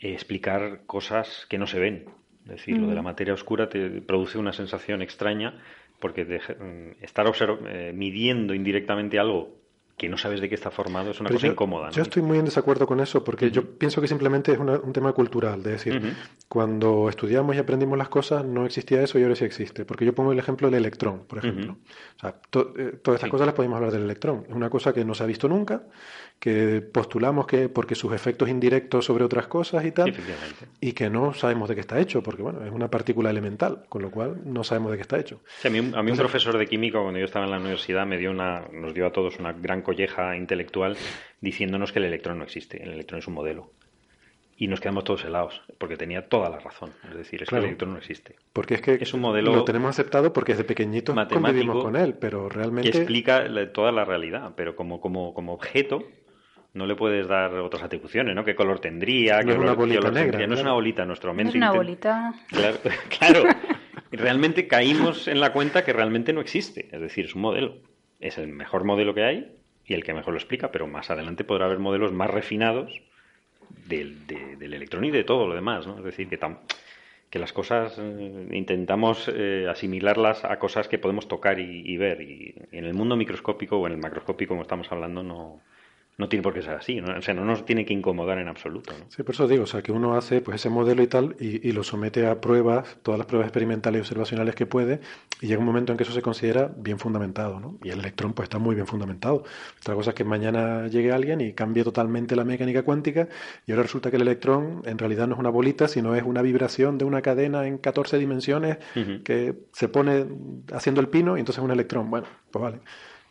explicar cosas que no se ven. Es decir, lo de la mm. materia oscura te produce una sensación extraña porque mm, estar eh, midiendo indirectamente algo que no sabes de qué está formado es una cosa incómoda. Yo estoy muy en desacuerdo con eso porque yo pienso que simplemente es un tema cultural, de decir, cuando estudiamos y aprendimos las cosas no existía eso y ahora sí existe. Porque yo pongo el ejemplo del electrón, por ejemplo. O sea, eh, todas estas cosas las podemos hablar del electrón. Es una cosa que no se ha visto nunca, que postulamos que porque sus efectos indirectos sobre otras cosas y tal, y que no sabemos de qué está hecho, porque bueno, es una partícula elemental, con lo cual no sabemos de qué está hecho. a mí, un profesor de química cuando yo estaba en la universidad me dio una, nos dio a todos una gran colleja intelectual diciéndonos que el electrón no existe, el electrón es un modelo. Y nos quedamos todos helados, porque tenía toda la razón. Es decir, es que el electrón no existe. Porque es que es un modelo lo tenemos aceptado porque desde pequeñito convivimos con él, pero realmente... Que explica toda la realidad, pero como, como, como objeto no le puedes dar otras atribuciones, ¿no? ¿Qué color tendría? No es una bolita negra. No, es una bolita, nuestro mente. No es una bolita. Claro, [laughs] [laughs] realmente caímos en la cuenta que realmente no existe. Es decir, es un modelo. Es el mejor modelo que hay y el que mejor lo explica, pero más adelante podrá haber modelos más refinados del, del electrón y de todo lo demás, ¿no? Es decir, que, que las cosas eh, intentamos eh, asimilarlas a cosas que podemos tocar y, y ver. Y en el mundo microscópico o en el macroscópico, como estamos hablando, no, no tiene por qué ser así, ¿no? o sea, no nos tiene que incomodar en absoluto. ¿no? Sí, por eso digo, o sea, que uno hace pues ese modelo y tal y, lo somete a pruebas, todas las pruebas experimentales y observacionales que puede, y llega un momento en que eso se considera bien fundamentado, ¿no? Y el electrón pues está muy bien fundamentado. Otra cosa es que mañana llegue alguien y cambie totalmente la mecánica cuántica y ahora resulta que el electrón en realidad no es una bolita, sino es una vibración de una cadena en 14 dimensiones que se pone haciendo el pino y entonces es un electrón. Bueno, pues vale.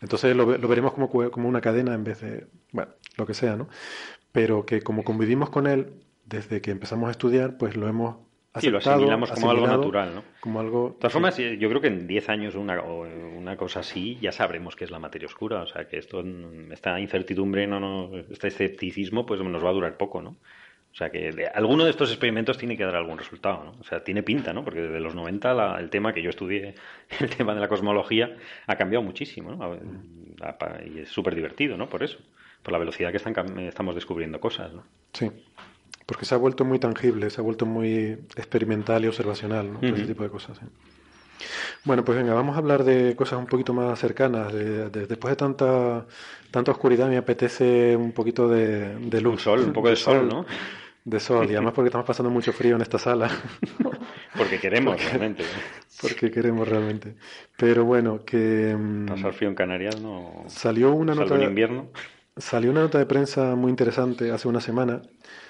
Entonces lo, veremos como, como una cadena en vez de, bueno, lo que sea, ¿no? Pero que como convivimos con él desde que empezamos a estudiar, pues lo hemos Sí, lo asimilamos como algo natural, ¿no? Como algo... De todas formas, yo creo que en 10 años una, una cosa así ya sabremos qué es la materia oscura. O sea, que esto, esta incertidumbre, no, no, este escepticismo, pues nos va a durar poco, ¿no? O sea, que alguno de estos experimentos tiene que dar algún resultado, ¿no? O sea, tiene pinta, ¿no? Porque desde los 90 el tema que yo estudié, [laughs] el tema de la cosmología, ha cambiado muchísimo, ¿no? Y es súper divertido, ¿no? Por eso, por la velocidad que están, estamos descubriendo cosas, ¿no? Sí. Porque se ha vuelto muy tangible, se ha vuelto muy experimental y observacional, ¿no? Ese tipo de cosas. Bueno, pues venga, vamos a hablar de cosas un poquito más cercanas. después de tanta, tanta oscuridad me apetece un poquito de, luz. Un sol, un poco de, [laughs] sol, ¿no? De sol, y además porque estamos pasando mucho frío en esta sala. [laughs] porque queremos realmente. Porque queremos realmente. Pero bueno, que... Mm, Pasar frío en Canarias no... Salió una nota... en invierno. Salió una nota de prensa muy interesante hace una semana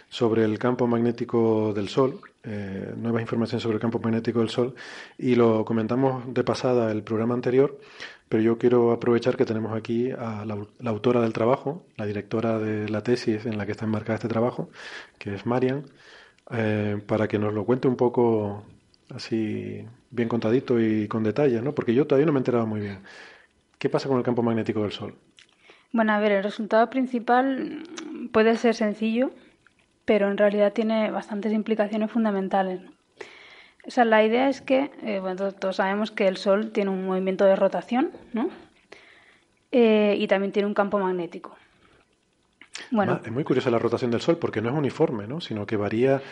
sobre el campo magnético del Sol, eh, nuevas informaciones sobre el campo magnético del Sol, y lo comentamos de pasada el programa anterior, pero yo quiero aprovechar que tenemos aquí a la, autora del trabajo, la directora de la tesis en la que está enmarcada este trabajo, que es Marian, eh, para que nos lo cuente un poco así bien contadito y con detalles, ¿no? porque yo todavía no me he enterado muy bien. ¿Qué pasa con el campo magnético del Sol? Bueno, a ver, el resultado principal puede ser sencillo, pero en realidad tiene bastantes implicaciones fundamentales. O sea, la idea es que, eh, bueno, todos sabemos que el Sol tiene un movimiento de rotación, ¿no? Eh, y también tiene un campo magnético. Bueno, es muy curiosa la rotación del Sol porque no es uniforme, ¿no? Sino que varía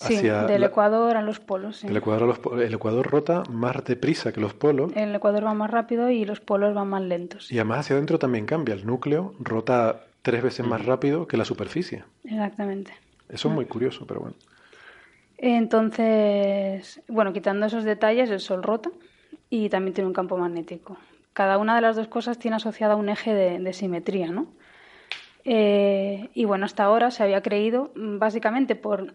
hacia... del Ecuador a los polos. El, Ecuador el Ecuador rota más deprisa que los polos. El Ecuador va más rápido y los polos van más lentos. Y además hacia adentro también cambia. El núcleo rota tres veces más rápido que la superficie. Exactamente. Eso es muy curioso, pero bueno. Entonces, bueno, quitando esos detalles, el Sol rota y también tiene un campo magnético. Cada una de las dos cosas tiene asociada un eje de, simetría, ¿no? Eh, y bueno, hasta ahora se había creído, básicamente por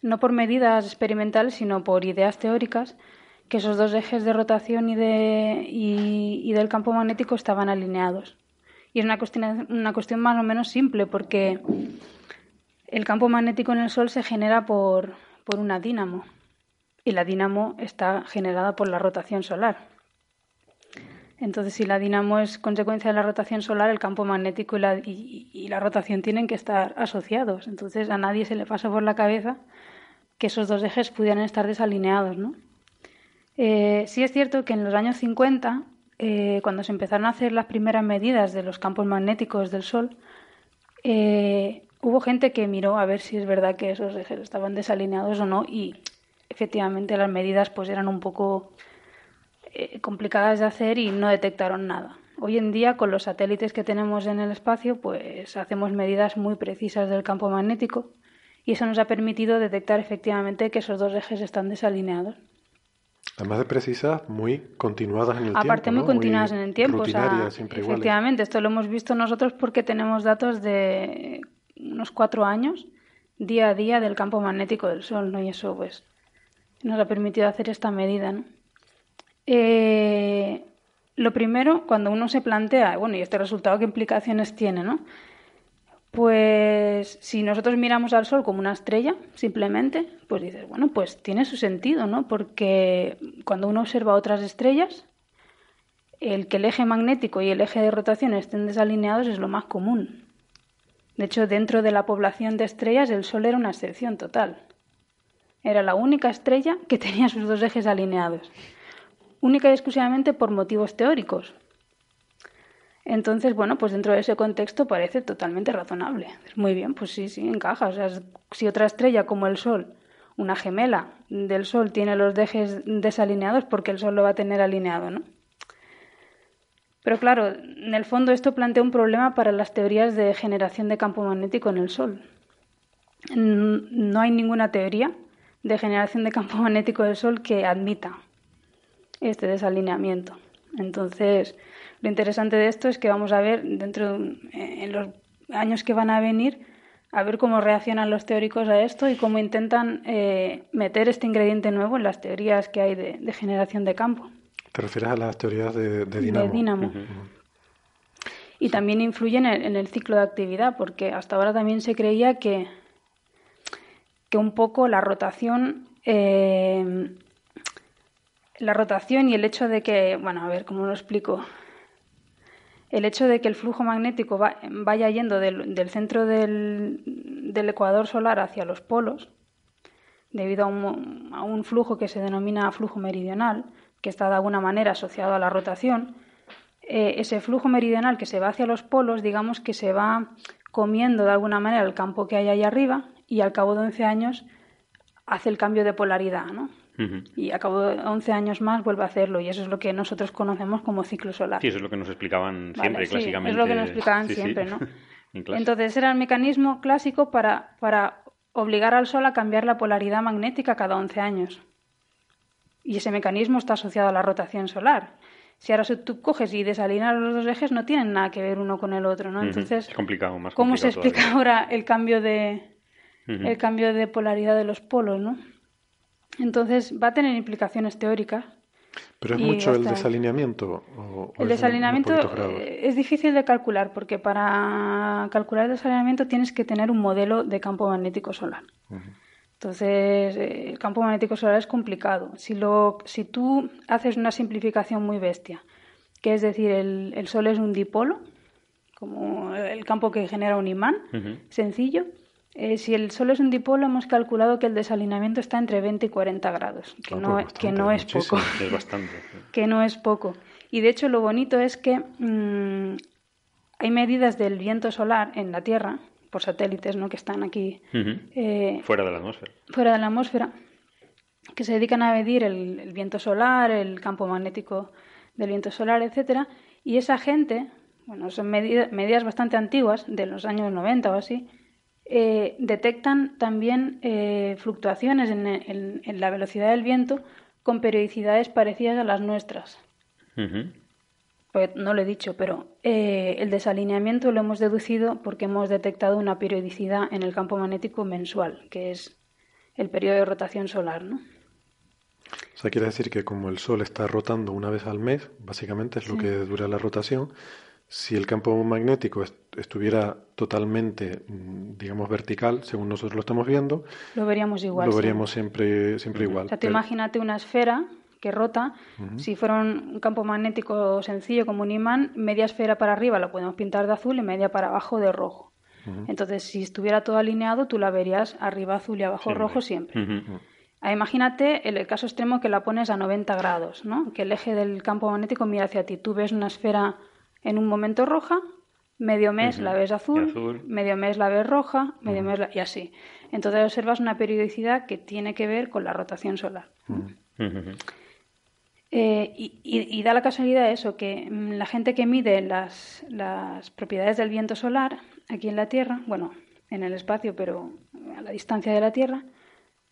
no por medidas experimentales, sino por ideas teóricas, que esos dos ejes de rotación y, de, y, del campo magnético estaban alineados. Y es una cuestión, una cuestión más o menos simple, porque el campo magnético en el Sol se genera por, por una dínamo y la dínamo está generada por la rotación solar. Entonces, si la dínamo es consecuencia de la rotación solar, el campo magnético y la, y, la, rotación tienen que estar asociados. Entonces, a nadie se le pasa por la cabeza que esos dos ejes pudieran estar desalineados. ¿no? Eh, sí es cierto que en los años 50, eh, cuando se empezaron a hacer las primeras medidas de los campos magnéticos del Sol, eh, hubo gente que miró a ver si es verdad que esos ejes estaban desalineados o no y efectivamente las medidas pues eran un poco eh, complicadas de hacer y no detectaron nada. Hoy en día con los satélites que tenemos en el espacio pues hacemos medidas muy precisas del campo magnético y eso nos ha permitido detectar efectivamente que esos dos ejes están desalineados. Además de precisas, muy continuadas en el tiempo. Aparte, muy continuadas en el tiempo. O sea, efectivamente, esto lo hemos visto nosotros porque tenemos datos de unos cuatro años día a día del campo magnético del Sol, ¿no? Y eso pues nos ha permitido hacer esta medida, ¿no? Eh, lo primero, cuando uno se plantea, bueno, ¿y este resultado qué implicaciones tiene, no? Pues si nosotros miramos al Sol como una estrella, simplemente, pues dices, bueno, pues tiene su sentido, ¿no? Porque cuando uno observa otras estrellas, el que el eje magnético y el eje de rotación estén desalineados es lo más común. De hecho, dentro de la población de estrellas, el Sol era una excepción total. Era la única estrella que tenía sus dos ejes alineados, única y exclusivamente por motivos teóricos. Entonces, bueno, pues dentro de ese contexto parece totalmente razonable. Muy bien, pues sí, sí, encaja. O sea, si otra estrella como el Sol, una gemela del Sol, tiene los ejes desalineados, porque el Sol lo va a tener alineado, ¿no? Pero claro, en el fondo esto plantea un problema para las teorías de generación de campo magnético en el Sol. No hay ninguna teoría de generación de campo [laughs] magnético del Sol que admita este desalineamiento. Entonces, lo interesante de esto es que vamos a ver dentro en los años que van a venir a ver cómo reaccionan los teóricos a esto y cómo intentan eh, meter este ingrediente nuevo en las teorías que hay de generación de campo. Te refieres a las teorías de, de dinamo. Y también influyen en el, ciclo de actividad, porque hasta ahora también se creía que, que un poco la rotación eh, la rotación y el hecho de que, bueno, a ver cómo lo explico. El hecho de que el flujo magnético vaya yendo del, centro del, del, ecuador solar hacia los polos, debido a un, a un flujo que se denomina flujo meridional, que está de alguna manera asociado a la rotación, eh, ese flujo meridional que se va hacia los polos, digamos que se va comiendo de alguna manera el campo que hay ahí arriba y al cabo de 11 años hace el cambio de polaridad, ¿no? Y a cabo de 11 años más vuelve a hacerlo y eso es lo que nosotros conocemos como ciclo solar. Sí, eso es lo que nos explicaban siempre, clásicamente. es lo que nos explicaban siempre, ¿no? [laughs] Entonces era el mecanismo clásico para, para obligar al Sol a cambiar la polaridad magnética cada 11 años. Y ese mecanismo está asociado a la rotación solar. Si ahora tú coges y desalineas los dos ejes, no tienen nada que ver uno con el otro, ¿no? Entonces, es complicado, más ¿cómo se explica ahora el cambio de el cambio de polaridad de los polos, ¿no? Entonces va a tener implicaciones teóricas. Pero es mucho el desalineamiento. el desalineamiento eh, es difícil de calcular porque para calcular el desalineamiento tienes que tener un modelo de campo magnético solar. Entonces, eh, el campo magnético solar es complicado. Si, lo, si tú haces una simplificación muy bestia, que es decir, el, el Sol es un dipolo, como el campo que genera un imán, sencillo. Eh, si el Sol es un dipolo, hemos calculado que el desalineamiento está entre 20 y 40 grados, que, ah, no, pues que no es poco. Es bastante. [laughs] que no es poco. Y de hecho, lo bonito es que mm, hay medidas del viento solar en la Tierra por satélites ¿no? que están aquí. Eh, fuera de la atmósfera. Fuera de la atmósfera, que se dedican a medir el, viento solar, el campo magnético del viento solar, etcétera, y esa gente, bueno, son medidas bastante antiguas, de los años 90 o así, eh, detectan también eh, fluctuaciones en, la velocidad del viento con periodicidades parecidas a las nuestras no lo he dicho, pero eh, el desalineamiento lo hemos deducido porque hemos detectado una periodicidad en el campo magnético mensual, que es el periodo de rotación solar, ¿no? O sea, quiere decir que como el Sol está rotando una vez al mes, básicamente es lo que dura la rotación, si el campo magnético estuviera totalmente, mm, digamos, vertical, según nosotros lo estamos viendo, lo veríamos igual. Lo veríamos siempre, siempre igual. O sea, imagínate una esfera que rota. Si fuera un campo magnético sencillo como un imán, media esfera para arriba la podemos pintar de azul y media para abajo de rojo. Entonces, si estuviera todo alineado, tú la verías arriba azul y abajo rojo siempre. Ah, imagínate el, caso extremo que la pones a 90 grados, ¿no? que el eje del campo magnético mira hacia ti. Tú ves una esfera en un momento roja, medio mes la ves azul, medio mes la ves roja, medio mes y así. Entonces observas una periodicidad que tiene que ver con la rotación solar. Eh, y, da la casualidad eso, que mm, la gente que mide las, propiedades del viento solar aquí en la Tierra, bueno, en el espacio, pero a la distancia de la Tierra,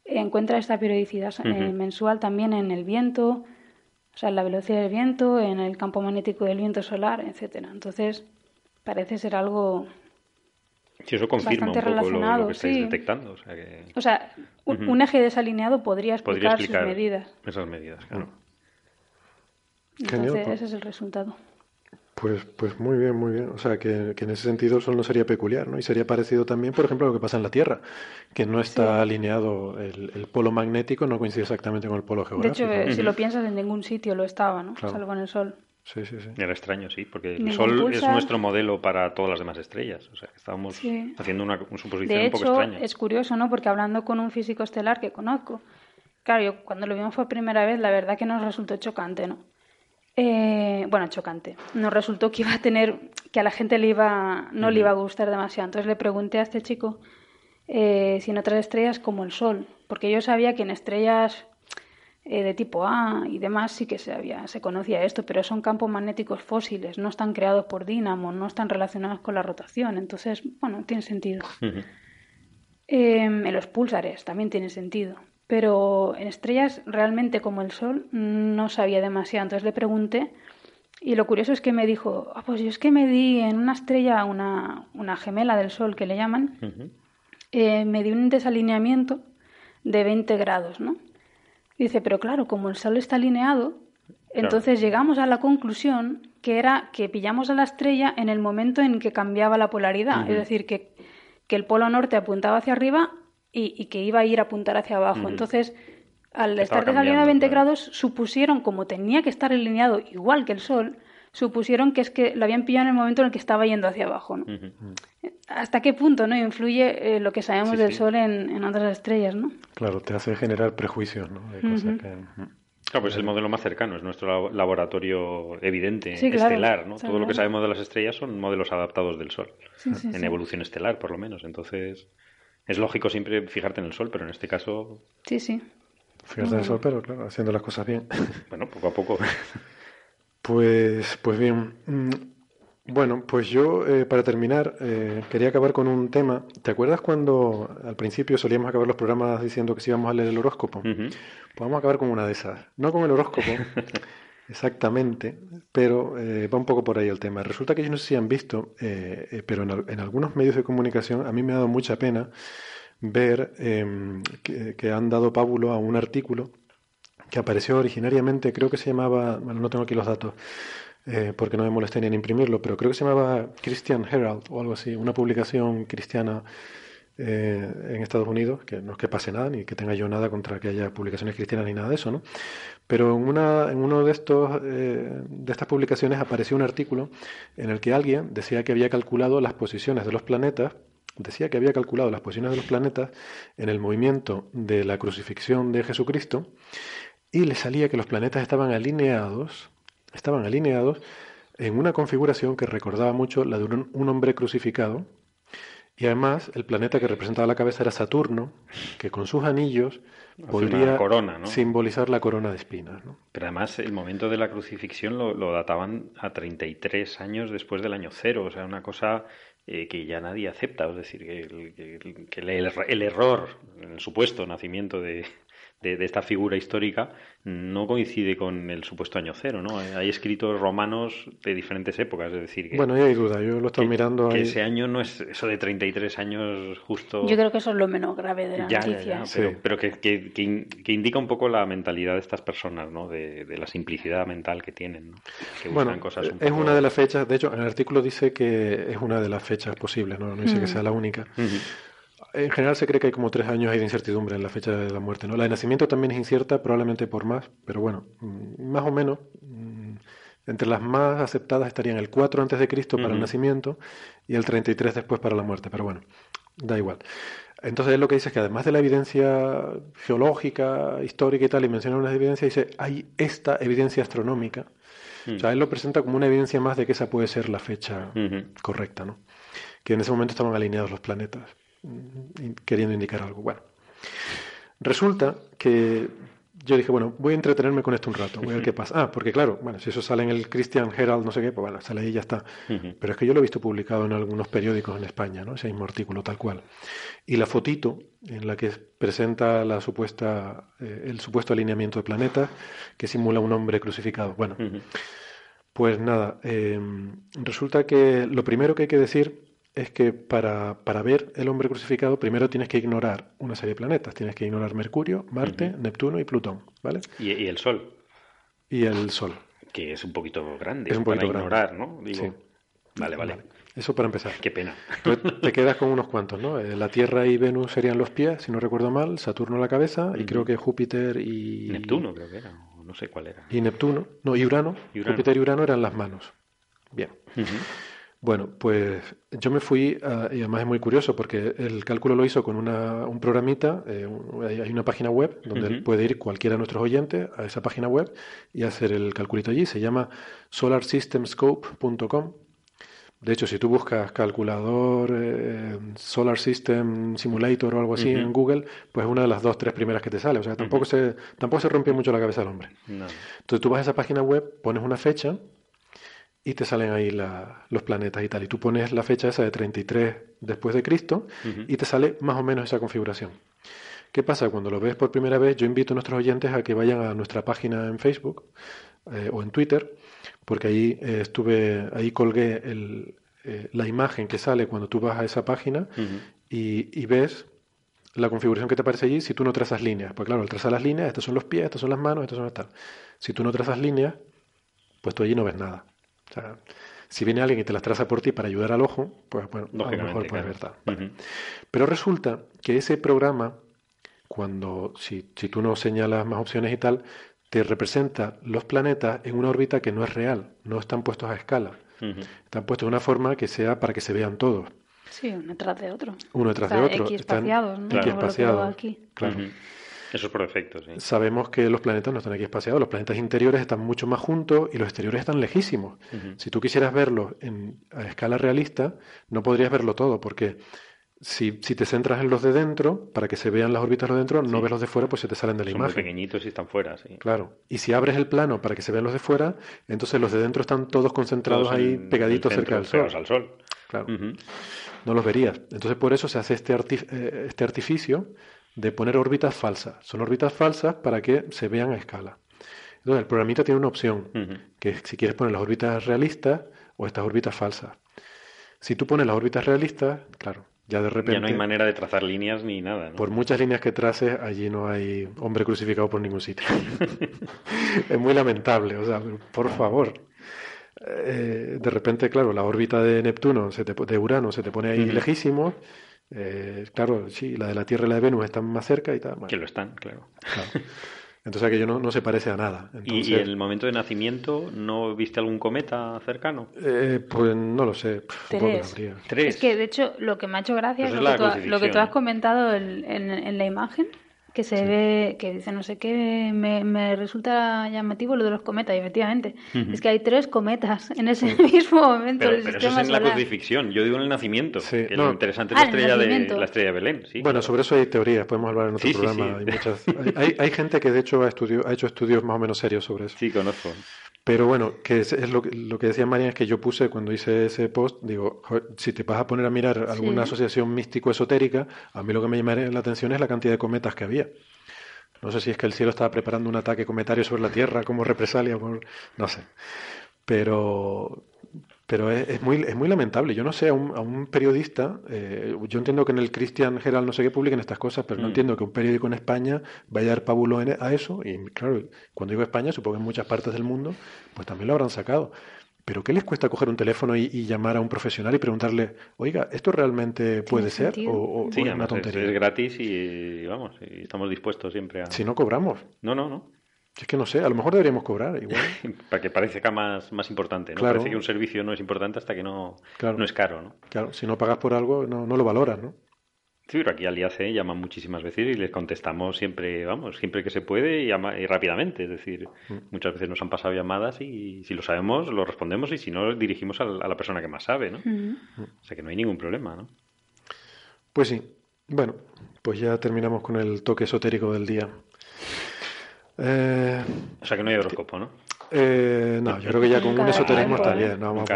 encuentra esta periodicidad eh, mensual también en el viento, o sea, en la velocidad del viento, en el campo magnético del viento solar, etcétera. Entonces, parece ser algo Sí, eso confirma un poco lo, que estáis detectando. O sea, un, eje desalineado podría explicar, sus medidas. Esas medidas, claro. Entonces, ese es el resultado. Pues, pues muy bien, muy bien. O sea, que, en ese sentido eso no sería peculiar, ¿no? Y sería parecido también, por ejemplo, a lo que pasa en la Tierra, que no está alineado, el, polo magnético no coincide exactamente con el polo geográfico. De hecho, si lo piensas, en ningún sitio lo estaba, ¿no? Salvo en el Sol. Sí, sí, sí. Era extraño, sí, porque el Sol es nuestro modelo para todas las demás estrellas. O sea, estábamos haciendo una, suposición un poco extraña. Es curioso, ¿no? Porque hablando con un físico estelar que conozco, claro, yo cuando lo vimos por primera vez, la verdad que nos resultó chocante, ¿no? Eh, bueno, chocante. Nos resultó que iba a tener, que a la gente le iba, no le iba a gustar demasiado. Entonces le pregunté a este chico eh, si en otras estrellas como el Sol, porque yo sabía que en estrellas eh, de tipo A y demás sí que se, había, se conocía esto, pero son campos magnéticos fósiles, no están creados por dínamo, no están relacionados con la rotación. Entonces, bueno, tiene sentido. en los púlsares también tiene sentido pero en estrellas realmente como el Sol no sabía demasiado. Entonces le pregunté y lo curioso es que me dijo, ah, pues yo es que me di en una estrella, una, una gemela del Sol que le llaman, eh, me di un desalineamiento de 20 grados, ¿no? Dice, pero claro, como el Sol está alineado, entonces llegamos a la conclusión que era que pillamos a la estrella en el momento en que cambiaba la polaridad, es decir, que, que el polo norte apuntaba hacia arriba y, que iba a ir a apuntar hacia abajo. Entonces, al estar desalineado a 20 grados, supusieron, como tenía que estar alineado igual que el Sol, supusieron que es que lo habían pillado en el momento en el que estaba yendo hacia abajo. ¿no? ¿Hasta qué punto no influye eh, lo que sabemos del Sol en, otras estrellas? ¿no? Claro, te hace generar prejuicios. ¿no? Claro, pues es el modelo más cercano, es nuestro laboratorio evidente, estelar, ¿no? Todo lo que sabemos de las estrellas son modelos adaptados del Sol, en evolución estelar, por lo menos. Entonces, es lógico siempre fijarte en el Sol, pero en este caso... Sí, sí. Fijarte en el Sol, pero claro, haciendo las cosas bien. [laughs] Bueno, poco a poco. [laughs] Pues, pues bien. Mm, bueno, pues yo, eh, para terminar, eh, quería acabar con un tema. ¿Te acuerdas cuando al principio solíamos acabar los programas diciendo que si íbamos a leer el horóscopo? Pues vamos a acabar con una de esas. No con el horóscopo, [laughs] exactamente, pero eh, va un poco por ahí el tema. Resulta que yo no sé si han visto, pero en, algunos medios de comunicación a mí me ha dado mucha pena ver em, que, que han dado pábulo a un artículo que apareció originariamente, creo que se llamaba, bueno, no tengo aquí los datos, eh, porque no me molesté ni en imprimirlo, pero creo que se llamaba Christian Herald o algo así, una publicación cristiana eh, en Estados Unidos, que no es que pase nada, ni que tenga yo nada contra que haya publicaciones cristianas ni nada de eso, ¿no? Pero en, una, en uno de, estos, eh, de estas publicaciones apareció un artículo en el que alguien decía que había calculado las posiciones de los planetas decía que había calculado las posiciones de los planetas en el movimiento de la crucifixión de Jesucristo y le salía que los planetas estaban alineados, estaban alineados en una configuración que recordaba mucho la de un, hombre crucificado, y además el planeta que representaba la cabeza era Saturno, que con sus anillos podría simbolizar la corona de espinas. Pero además el momento de la crucifixión lo, databan a 33 años después del año cero, o sea, una cosa eh, que ya nadie acepta, es decir, que, el, error, el supuesto nacimiento de, de, esta figura histórica no coincide con el supuesto año cero, ¿no? Hay escritos romanos de diferentes épocas, es decir... Que, bueno, ya hay duda, yo lo estoy mirando que ese año no es eso de 33 años justo... Yo creo que eso es lo menos grave de la noticia. pero, que, que, indica un poco la mentalidad de estas personas, ¿no? De, la simplicidad mental que tienen, ¿no? Que bueno, cosas es una de las fechas, de hecho, en el artículo dice que es una de las fechas posibles, no, no dice que sea la única en general se cree que hay como tres años de incertidumbre en la fecha de la muerte. ¿no? La de nacimiento también es incierta, probablemente por más, pero bueno, mm, más o menos. Mm, entre las más aceptadas estarían el 4 antes de Cristo para el nacimiento y el 33 después para la muerte, pero bueno, da igual. Entonces él lo que dice es que además de la evidencia geológica, histórica y tal, y menciona unas evidencias, dice, hay esta evidencia astronómica. O sea, él lo presenta como una evidencia más de que esa puede ser la fecha correcta, ¿no? Que en ese momento estaban alineados los planetas queriendo indicar algo. Bueno, resulta que yo dije, bueno, voy a entretenerme con esto un rato, voy a ver qué pasa. Ah, porque claro, bueno, si eso sale en el Christian Herald, no sé qué, pues bueno, sale ahí y ya está. Pero es que yo lo he visto publicado en algunos periódicos en España, ¿no? Ese mismo artículo, tal cual. Y la fotito en la que presenta la supuesta, eh, el supuesto alineamiento de planetas que simula un hombre crucificado. Bueno, pues nada, em, resulta que lo primero que hay que decir es que para, para, ver el hombre crucificado primero tienes que ignorar una serie de planetas. Tienes que ignorar Mercurio, Marte, Neptuno y Plutón, ¿vale? ¿Y, el Sol. Y el Sol. Que es un poquito grande es un poquito para ignorar, ¿no? sí. Vale, vale, Eso para empezar. Qué pena. te quedas con unos cuantos, ¿no? Eh, la Tierra y Venus serían los pies, si no recuerdo mal, Saturno la cabeza, y creo que Júpiter y... Neptuno creo que era, no sé cuál era. Y Neptuno, no, y Urano, Júpiter y Urano eran las manos. Bien. Bueno, pues yo me fui, y además es muy curioso porque el cálculo lo hizo con una, un programita, eh, hay una página web donde puede ir cualquiera de nuestros oyentes a esa página web y hacer el calculito allí, se llama solarsystemscope.com. De hecho, si tú buscas calculador eh, Solar System Simulator o algo así en Google, pues es una de las dos, tres primeras que te sale. O sea, tampoco, se, tampoco se rompió mucho la cabeza el hombre. Entonces tú vas a esa página web, pones una fecha, y te salen ahí los planetas y tal. Y tú pones la fecha esa de 33 después de Cristo y te sale más o menos esa configuración. ¿Qué pasa? Cuando lo ves por primera vez, yo invito a nuestros oyentes a que vayan a nuestra página en Facebook eh, o en Twitter, porque ahí eh, estuve, ahí colgué el, eh, la imagen que sale cuando tú vas a esa página y, y, ves la configuración que te aparece allí si tú no trazas líneas. Pues claro, al trazar las líneas, estos son los pies, estas son las manos, estos son las tal. Si tú no trazas líneas, pues tú allí no ves nada. O sea, si viene alguien y te las traza por ti para ayudar al ojo, pues bueno, a lo mejor puedes ver Pero resulta que ese programa, cuando si, si tú no señalas más opciones y tal, te representa los planetas en una órbita que no es real, no están puestos a escala. Están puestos de una forma que sea para que se vean todos. Sí, uno tras de otro. Uno tras de otro. Equiespaciados, ¿no? Equiespaciados, aquí. claro. Eso es por efecto, sí. Sabemos que los planetas no están aquí espaciados, los planetas interiores están mucho más juntos y los exteriores están lejísimos. Si tú quisieras verlos en, a escala realista, no podrías verlo todo, porque si, si, te centras en los de dentro, para que se vean las órbitas de dentro, no ves los de fuera, pues se te salen de la Son imagen. Muy pequeñitos y están fuera, sí. Claro. Y si abres el plano para que se vean los de fuera, entonces los de dentro están todos concentrados ahí pegaditos cerca del sol. al sol. Claro. No los verías. Entonces por eso se hace este, eh, este artificio de poner órbitas falsas. Son órbitas falsas para que se vean a escala. Entonces el programita tiene una opción, que es si quieres poner las órbitas realistas o estas órbitas falsas. Si tú pones las órbitas realistas, claro, ya de repente... Ya no hay manera de trazar líneas ni nada. Por muchas líneas que traces, allí no hay hombre crucificado por ningún sitio. [laughs] es muy lamentable, o sea, por favor. Eh, de repente, claro, la órbita de Neptuno, se te, de Urano, se te pone ahí lejísimo. Eh, claro, sí, la de la Tierra y la de Venus están más cerca y tal. que lo están, claro. claro. Entonces aquello no, no se parece a nada. ¿Y, en el momento de nacimiento no viste algún cometa cercano? Eh, pues no lo sé. Tres. Es que de hecho lo que me ha hecho gracia pues es, lo, que tú, lo, que tú, has comentado en, en la imagen que se ve, que dice no sé qué, me, me, resulta llamativo lo de los cometas, y efectivamente. Es que hay tres cometas en ese [laughs] mismo momento. Pero, pero eso es en la crucifixión, yo digo en el nacimiento, que lo interesante es ah, la, estrella de, la estrella de Belén. Sí, bueno, sobre eso hay teorías, podemos hablar en otro programa. Hay, muchas, hay, hay, gente que de hecho ha, estudio, ha hecho estudios más o menos serios sobre eso. Sí, conozco. Pero bueno, que es, lo, lo, que decía María, es que yo puse cuando hice ese post, digo, si te vas a poner a mirar alguna asociación místico-esotérica, a mí lo que me llamaría la atención es la cantidad de cometas que había. No sé si es que el cielo estaba preparando un ataque cometario sobre la Tierra como represalia, por, no sé. Pero, pero es, muy, es muy lamentable. Yo no sé, a un, a un periodista, eh, yo entiendo que en el Christian Herald no sé qué publiquen estas cosas, pero no mm. entiendo que un periódico en España vaya a dar pábulo a eso. Y claro, cuando digo España, supongo que en muchas partes del mundo, pues también lo habrán sacado. Pero ¿qué les cuesta coger un teléfono y, llamar a un profesional y preguntarle, oiga, ¿esto realmente puede ser? O, sí, una tontería. Es, gratis y vamos, y estamos dispuestos siempre a. Si no cobramos. No, no, no. Es que no sé, a lo mejor deberíamos cobrar igual. [laughs] Para que parezca más, más importante, ¿no? Parece que un servicio no es importante hasta que no, no es caro, ¿no? Claro, si no pagas por algo, no, no lo valoras, ¿no? Sí, pero aquí al IAC llaman muchísimas veces y les contestamos siempre, vamos, siempre que se puede y, y rápidamente. Es decir, mm. muchas veces nos han pasado llamadas y si lo sabemos, lo respondemos y si no, dirigimos a la persona que más sabe, ¿no? Mm. O sea que no hay ningún problema, ¿no? Pues sí. Bueno, pues ya terminamos con el toque esotérico del día. Eh, o sea que no hay horóscopo, ¿no? Eh, no, yo creo que ya con un esoterismo está bien. No, vamos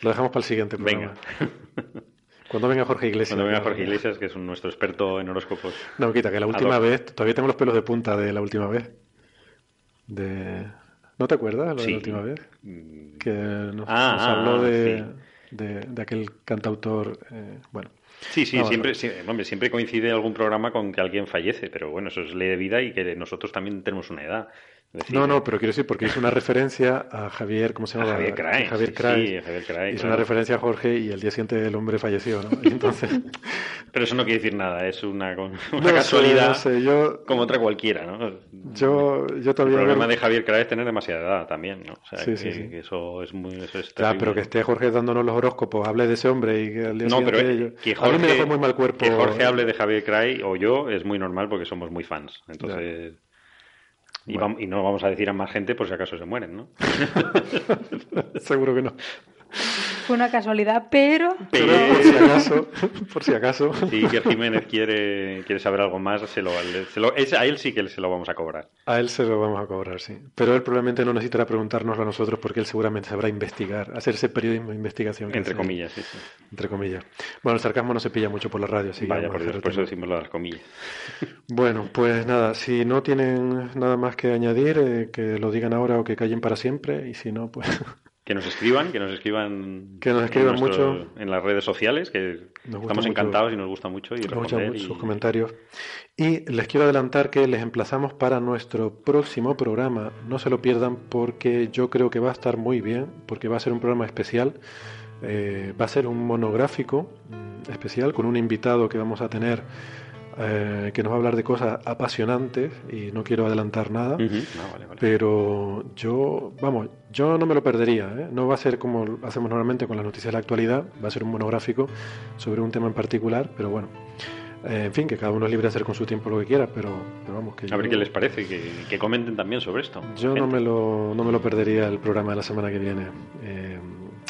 Lo dejamos para el siguiente programa. Venga. [laughs] Cuando venga Jorge Iglesias. Cuando venga Jorge Iglesias, que es nuestro experto en horóscopos. No, quita, que la última vez, todavía tengo los pelos de punta de la última vez. De... ¿No te acuerdas de la última vez? Mm. Que nos, ah, ah, habló de, de, aquel cantautor, eh, bueno. Sí, sí, siempre, hombre, siempre coincide algún programa con que alguien fallece, pero bueno, eso es ley de vida y que nosotros también tenemos una edad no, no, pero quiero decir, porque hizo una referencia a Javier, ¿cómo se llama? Javier Craig. Javier Craig. Sí, Hizo una referencia a Jorge y el día siguiente el hombre falleció, ¿no? entonces... [laughs] pero eso no quiere decir nada, es una, una casualidad yo... como otra cualquiera, ¿no? Yo, yo todavía... El problema de Javier Craig es tener demasiada edad también, ¿no? O sea, sí, sí, que, eso es muy... Eso es ya, pero que esté Jorge dándonos los horóscopos, hable de ese hombre y que al día no, siguiente... Pero que Jorge, a mí me dejó muy mal cuerpo. Que Jorge hable de Javier Craig o yo es muy normal porque somos muy fans, entonces... Y, no vamos a decir a más gente por si acaso se mueren, ¿no? [laughs] Seguro que no. Fue una casualidad, pero... Pero por si acaso, por si acaso. Si Jiménez quiere, quiere saber algo más, se lo, a él sí que se lo vamos a cobrar. A él se lo vamos a cobrar, sí. Pero él probablemente no necesitará preguntárnoslo a nosotros porque él seguramente sabrá investigar, hacer ese periodismo de investigación. Entre comillas, sí, Entre comillas. Bueno, el sarcasmo no se pilla mucho por la radio, así Vaya, por, por eso decimos las comillas. [laughs] Bueno, pues nada, si no tienen nada más que añadir, eh, que lo digan ahora o que callen para siempre, y si no, pues... [laughs] Que nos escriban, que nos escriban, que nos escriban en mucho en las redes sociales, que estamos encantados y nos gusta mucho y responder sus comentarios. Y les quiero adelantar que les emplazamos para nuestro próximo programa. No se lo pierdan porque yo creo que va a estar muy bien, porque va a ser un programa especial. Eh, va a ser un monográfico mm, especial con un invitado que vamos a tener eh, que nos va a hablar de cosas apasionantes y no quiero adelantar nada, ah, pero yo, vamos, yo no me lo perdería. ¿eh? No va a ser como hacemos normalmente con las noticias de la actualidad, va a ser un monográfico sobre un tema en particular, pero bueno. Eh, en fin, que cada uno es libre de hacer con su tiempo lo que quiera, pero, vamos que... A ver qué les parece, que, que comenten también sobre esto. Yo no me, lo, no me lo perdería el programa de la semana que viene.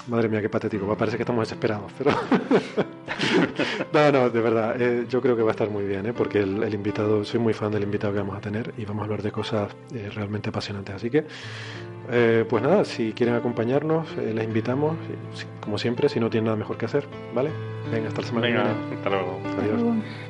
Madre mía, qué patético. Parecer que estamos desesperados, pero. [laughs] no, no, de verdad. Eh, yo creo que va a estar muy bien, ¿eh? porque el, invitado, soy muy fan del invitado que vamos a tener y vamos a hablar de cosas eh, realmente apasionantes. Así que, eh, pues nada, si quieren acompañarnos, les invitamos, como siempre, si no tienen nada mejor que hacer, ¿vale? Venga, hasta la semana que viene. Hasta luego. Adiós.